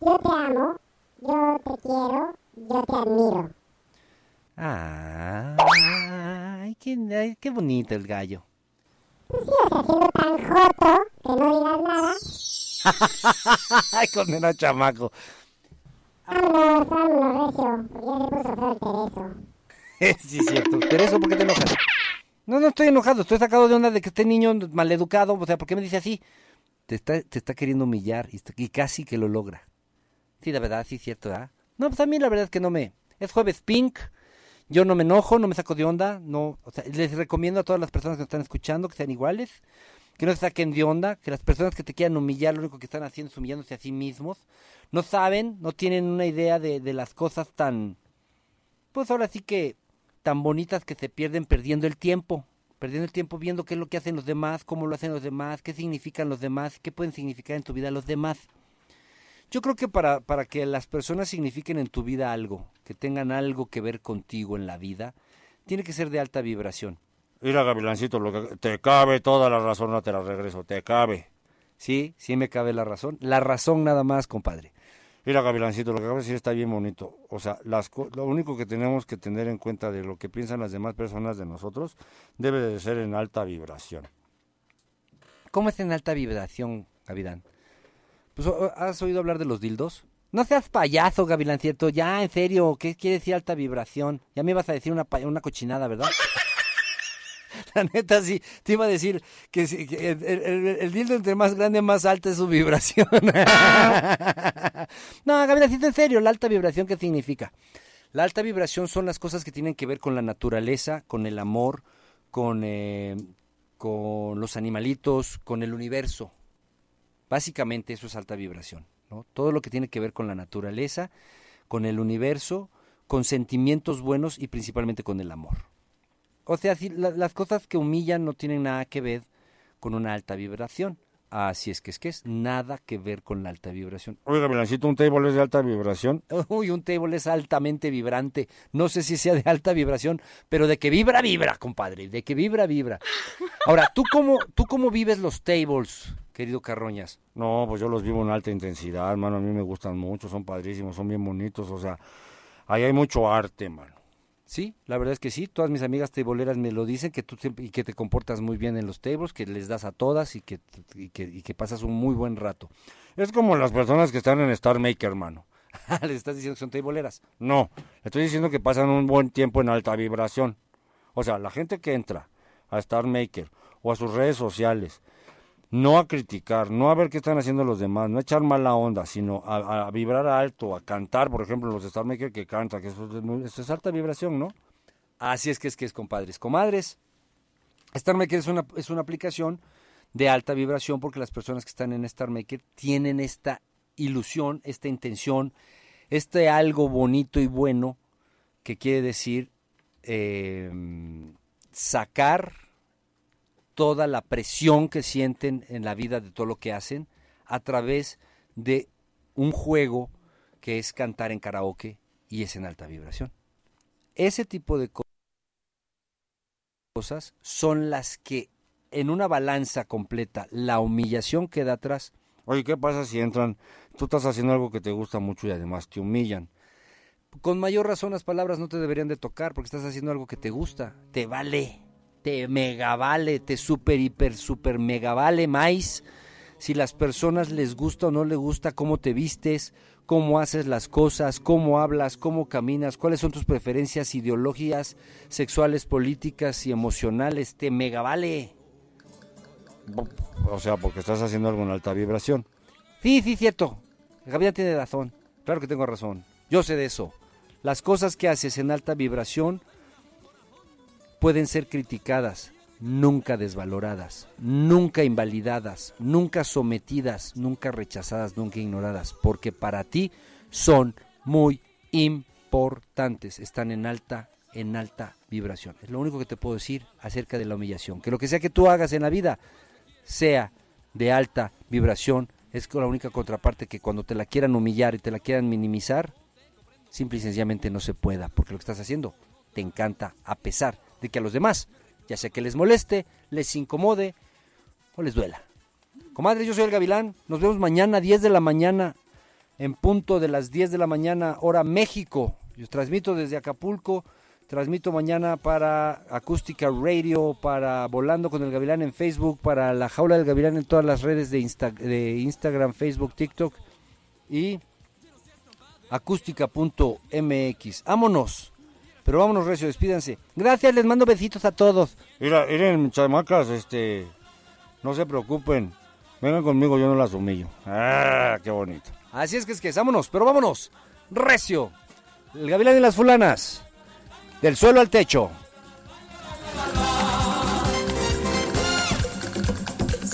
Yo te amo, yo te quiero, yo te admiro. Ay, qué, ay, qué bonito el gallo. Tú sigues haciendo tan joto que no digas nada. Ay, condena chamaco. Vámonos, vámonos, recio, porque ya se puso feo el Tereso. sí, es cierto. Tereso, ¿por qué te enojas? No, no estoy enojado, estoy sacado de onda de que este niño maleducado, o sea, ¿por qué me dice así? Te está, te está queriendo humillar y, y casi que lo logra. Sí, la verdad, sí, es cierto, ¿ah? No, pues a mí la verdad es que no me... Es jueves pink, yo no me enojo, no me saco de onda, no... O sea, les recomiendo a todas las personas que nos están escuchando que sean iguales, que no se saquen de onda, que las personas que te quieran humillar, lo único que están haciendo es humillándose a sí mismos. No saben, no tienen una idea de, de las cosas tan... Pues ahora sí que tan bonitas que se pierden perdiendo el tiempo, perdiendo el tiempo viendo qué es lo que hacen los demás, cómo lo hacen los demás, qué significan los demás, qué pueden significar en tu vida los demás. Yo creo que para, para que las personas signifiquen en tu vida algo, que tengan algo que ver contigo en la vida, tiene que ser de alta vibración. Mira, Gavilancito, lo que te cabe toda la razón, no te la regreso, te cabe. Sí, sí me cabe la razón. La razón nada más, compadre. Mira, Gavilancito, lo que acabas de decir está bien bonito. O sea, las, lo único que tenemos que tener en cuenta de lo que piensan las demás personas de nosotros debe de ser en alta vibración. ¿Cómo es en alta vibración, Gavilán? Pues, ¿Has oído hablar de los dildos? No seas payaso, Gavilán, cierto. Ya, en serio, ¿qué quiere decir alta vibración? Ya me ibas a decir una, una cochinada, ¿verdad? La neta, sí, te iba a decir que, sí, que el, dildo entre más grande, más alta es su vibración. no, Gavilancito, en serio, la alta vibración, ¿qué significa? La alta vibración son las cosas que tienen que ver con la naturaleza, con el amor, con, eh, con los animalitos, con el universo. Básicamente eso es alta vibración, ¿no? Todo lo que tiene que ver con la naturaleza, con el universo, con sentimientos buenos y principalmente con el amor. O sea, si la- las cosas que humillan no tienen nada que ver con una alta vibración. Así es que es que es nada que ver con la alta vibración. Oye, Gavilancito, un table es de alta vibración. Uy, un table es altamente vibrante. No sé si sea de alta vibración, pero de que vibra, vibra, compadre. De que vibra, vibra. Ahora, ¿tú cómo, tú cómo vives los tables, querido Carroñas? No, pues yo los vivo en alta intensidad, hermano. A mí me gustan mucho, son padrísimos, son bien bonitos. O sea, ahí hay mucho arte, mano. Sí, la verdad es que sí. Todas mis amigas tableeras me lo dicen, que tú siempre, y que te comportas muy bien en los tables, que les das a todas y que, y que, y que pasas un muy buen rato. Es como las personas que están en Star Maker, hermano. ¿Les estás diciendo que son tableeras? No, le estoy diciendo que pasan un buen tiempo en alta vibración. O sea, la gente que entra a Star Maker o a sus redes sociales, no a criticar, no a ver qué están haciendo los demás, no a echar mala onda, sino a, vibrar alto, a cantar, por ejemplo, los Star Maker que cantan, que eso es, alta vibración, ¿no? Así es que es que es, compadres. Comadres, StarMaker es una, es una aplicación de alta vibración porque las personas que están en StarMaker tienen esta ilusión, esta intención, este algo bonito y bueno que quiere decir eh, sacar toda la presión que sienten en la vida de todo lo que hacen a través de un juego que es cantar en karaoke y es en alta vibración. Ese tipo de co- cosas son las que en una balanza completa la humillación queda atrás. Oye, ¿qué pasa si entran, tú estás haciendo algo que te gusta mucho y además te humillan? Con mayor razón las palabras no te deberían de tocar porque estás haciendo algo que te gusta. Te vale, te mega vale, te super, hiper, super mega vale más si las personas les gusta o no les gusta cómo te vistes, cómo haces las cosas, cómo hablas, cómo caminas, cuáles son tus preferencias ideológicas, sexuales, políticas y emocionales. Te mega vale. O sea, porque estás haciendo algo en alta vibración. Sí, sí, cierto. Gabriel tiene razón. Claro que tengo razón. Yo sé de eso. Las cosas que haces en alta vibración pueden ser criticadas, nunca desvaloradas, nunca invalidadas, nunca sometidas, nunca rechazadas, nunca ignoradas, porque para ti son muy importantes, están en alta en alta vibración. Es lo único que te puedo decir acerca de la humillación, que lo que sea que tú hagas en la vida sea de alta vibración, es la única contraparte que cuando te la quieran humillar y te la quieran minimizar, simple y sencillamente no se pueda, porque lo que estás haciendo te encanta a pesar de que a los demás, ya sea que les moleste, les incomode o les duela. Comadre, yo soy el Gavilán, nos vemos mañana 10 de la mañana, en punto de las 10 de la mañana, hora México. Yo transmito desde Acapulco, transmito mañana para Acústica Radio, para Volando con el Gavilán en Facebook, para La Jaula del Gavilán en todas las redes de, de Instagram, Facebook, TikTok y acústica.mx. Vámonos. Pero vámonos, Recio, despídanse. Gracias, les mando besitos a todos. Mira, miren, chamacas, este, no se preocupen. Vengan conmigo, yo no las humillo. Ah, qué bonito. Así es que es que, vámonos, pero vámonos. Recio, el gavilán y las fulanas. Del suelo al techo.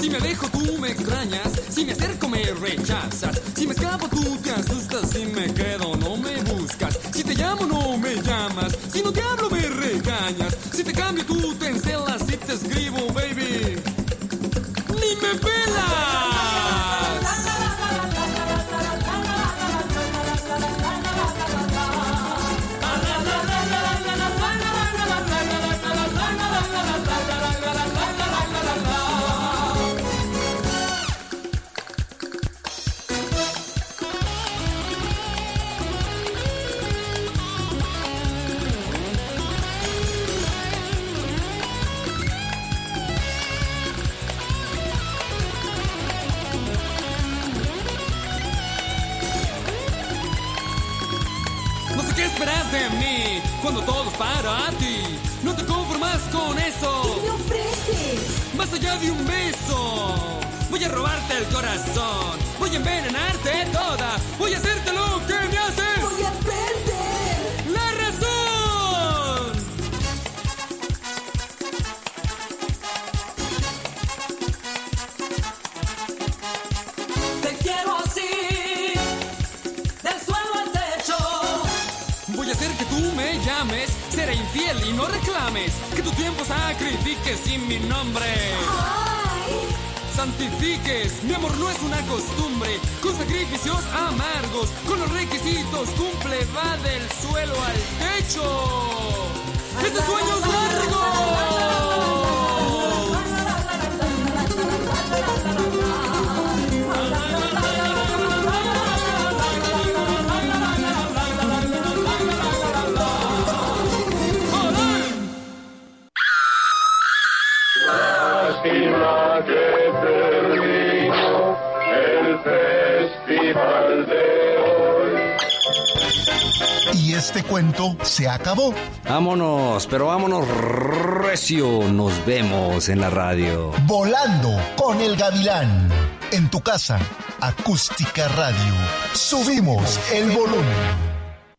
Si me dejo tú me extrañas, si me acerco me rechazas, si me escapo tú te asustas, si me quedo no me buscas, si te llamo no me llamas, si no te hablo me regañas, si te cambio tú te encelas, si te escribo baby, ni me pelas. Para ti. No te conformas con eso. ¿Qué me ofreces? Más allá de un beso. Voy a robarte el corazón. Voy a envenenarte toda. Voy a hacerte sin mi nombre. Ay, santifiques. Mi amor no es una costumbre, con sacrificios amargos, con los requisitos cumple, va del suelo al techo. ¡Este sueño es este cuento se acabó. Vámonos, pero vámonos recio. Nos vemos en la radio. Volando con el gavilán. En tu casa, Acústica Radio. Subimos el volumen.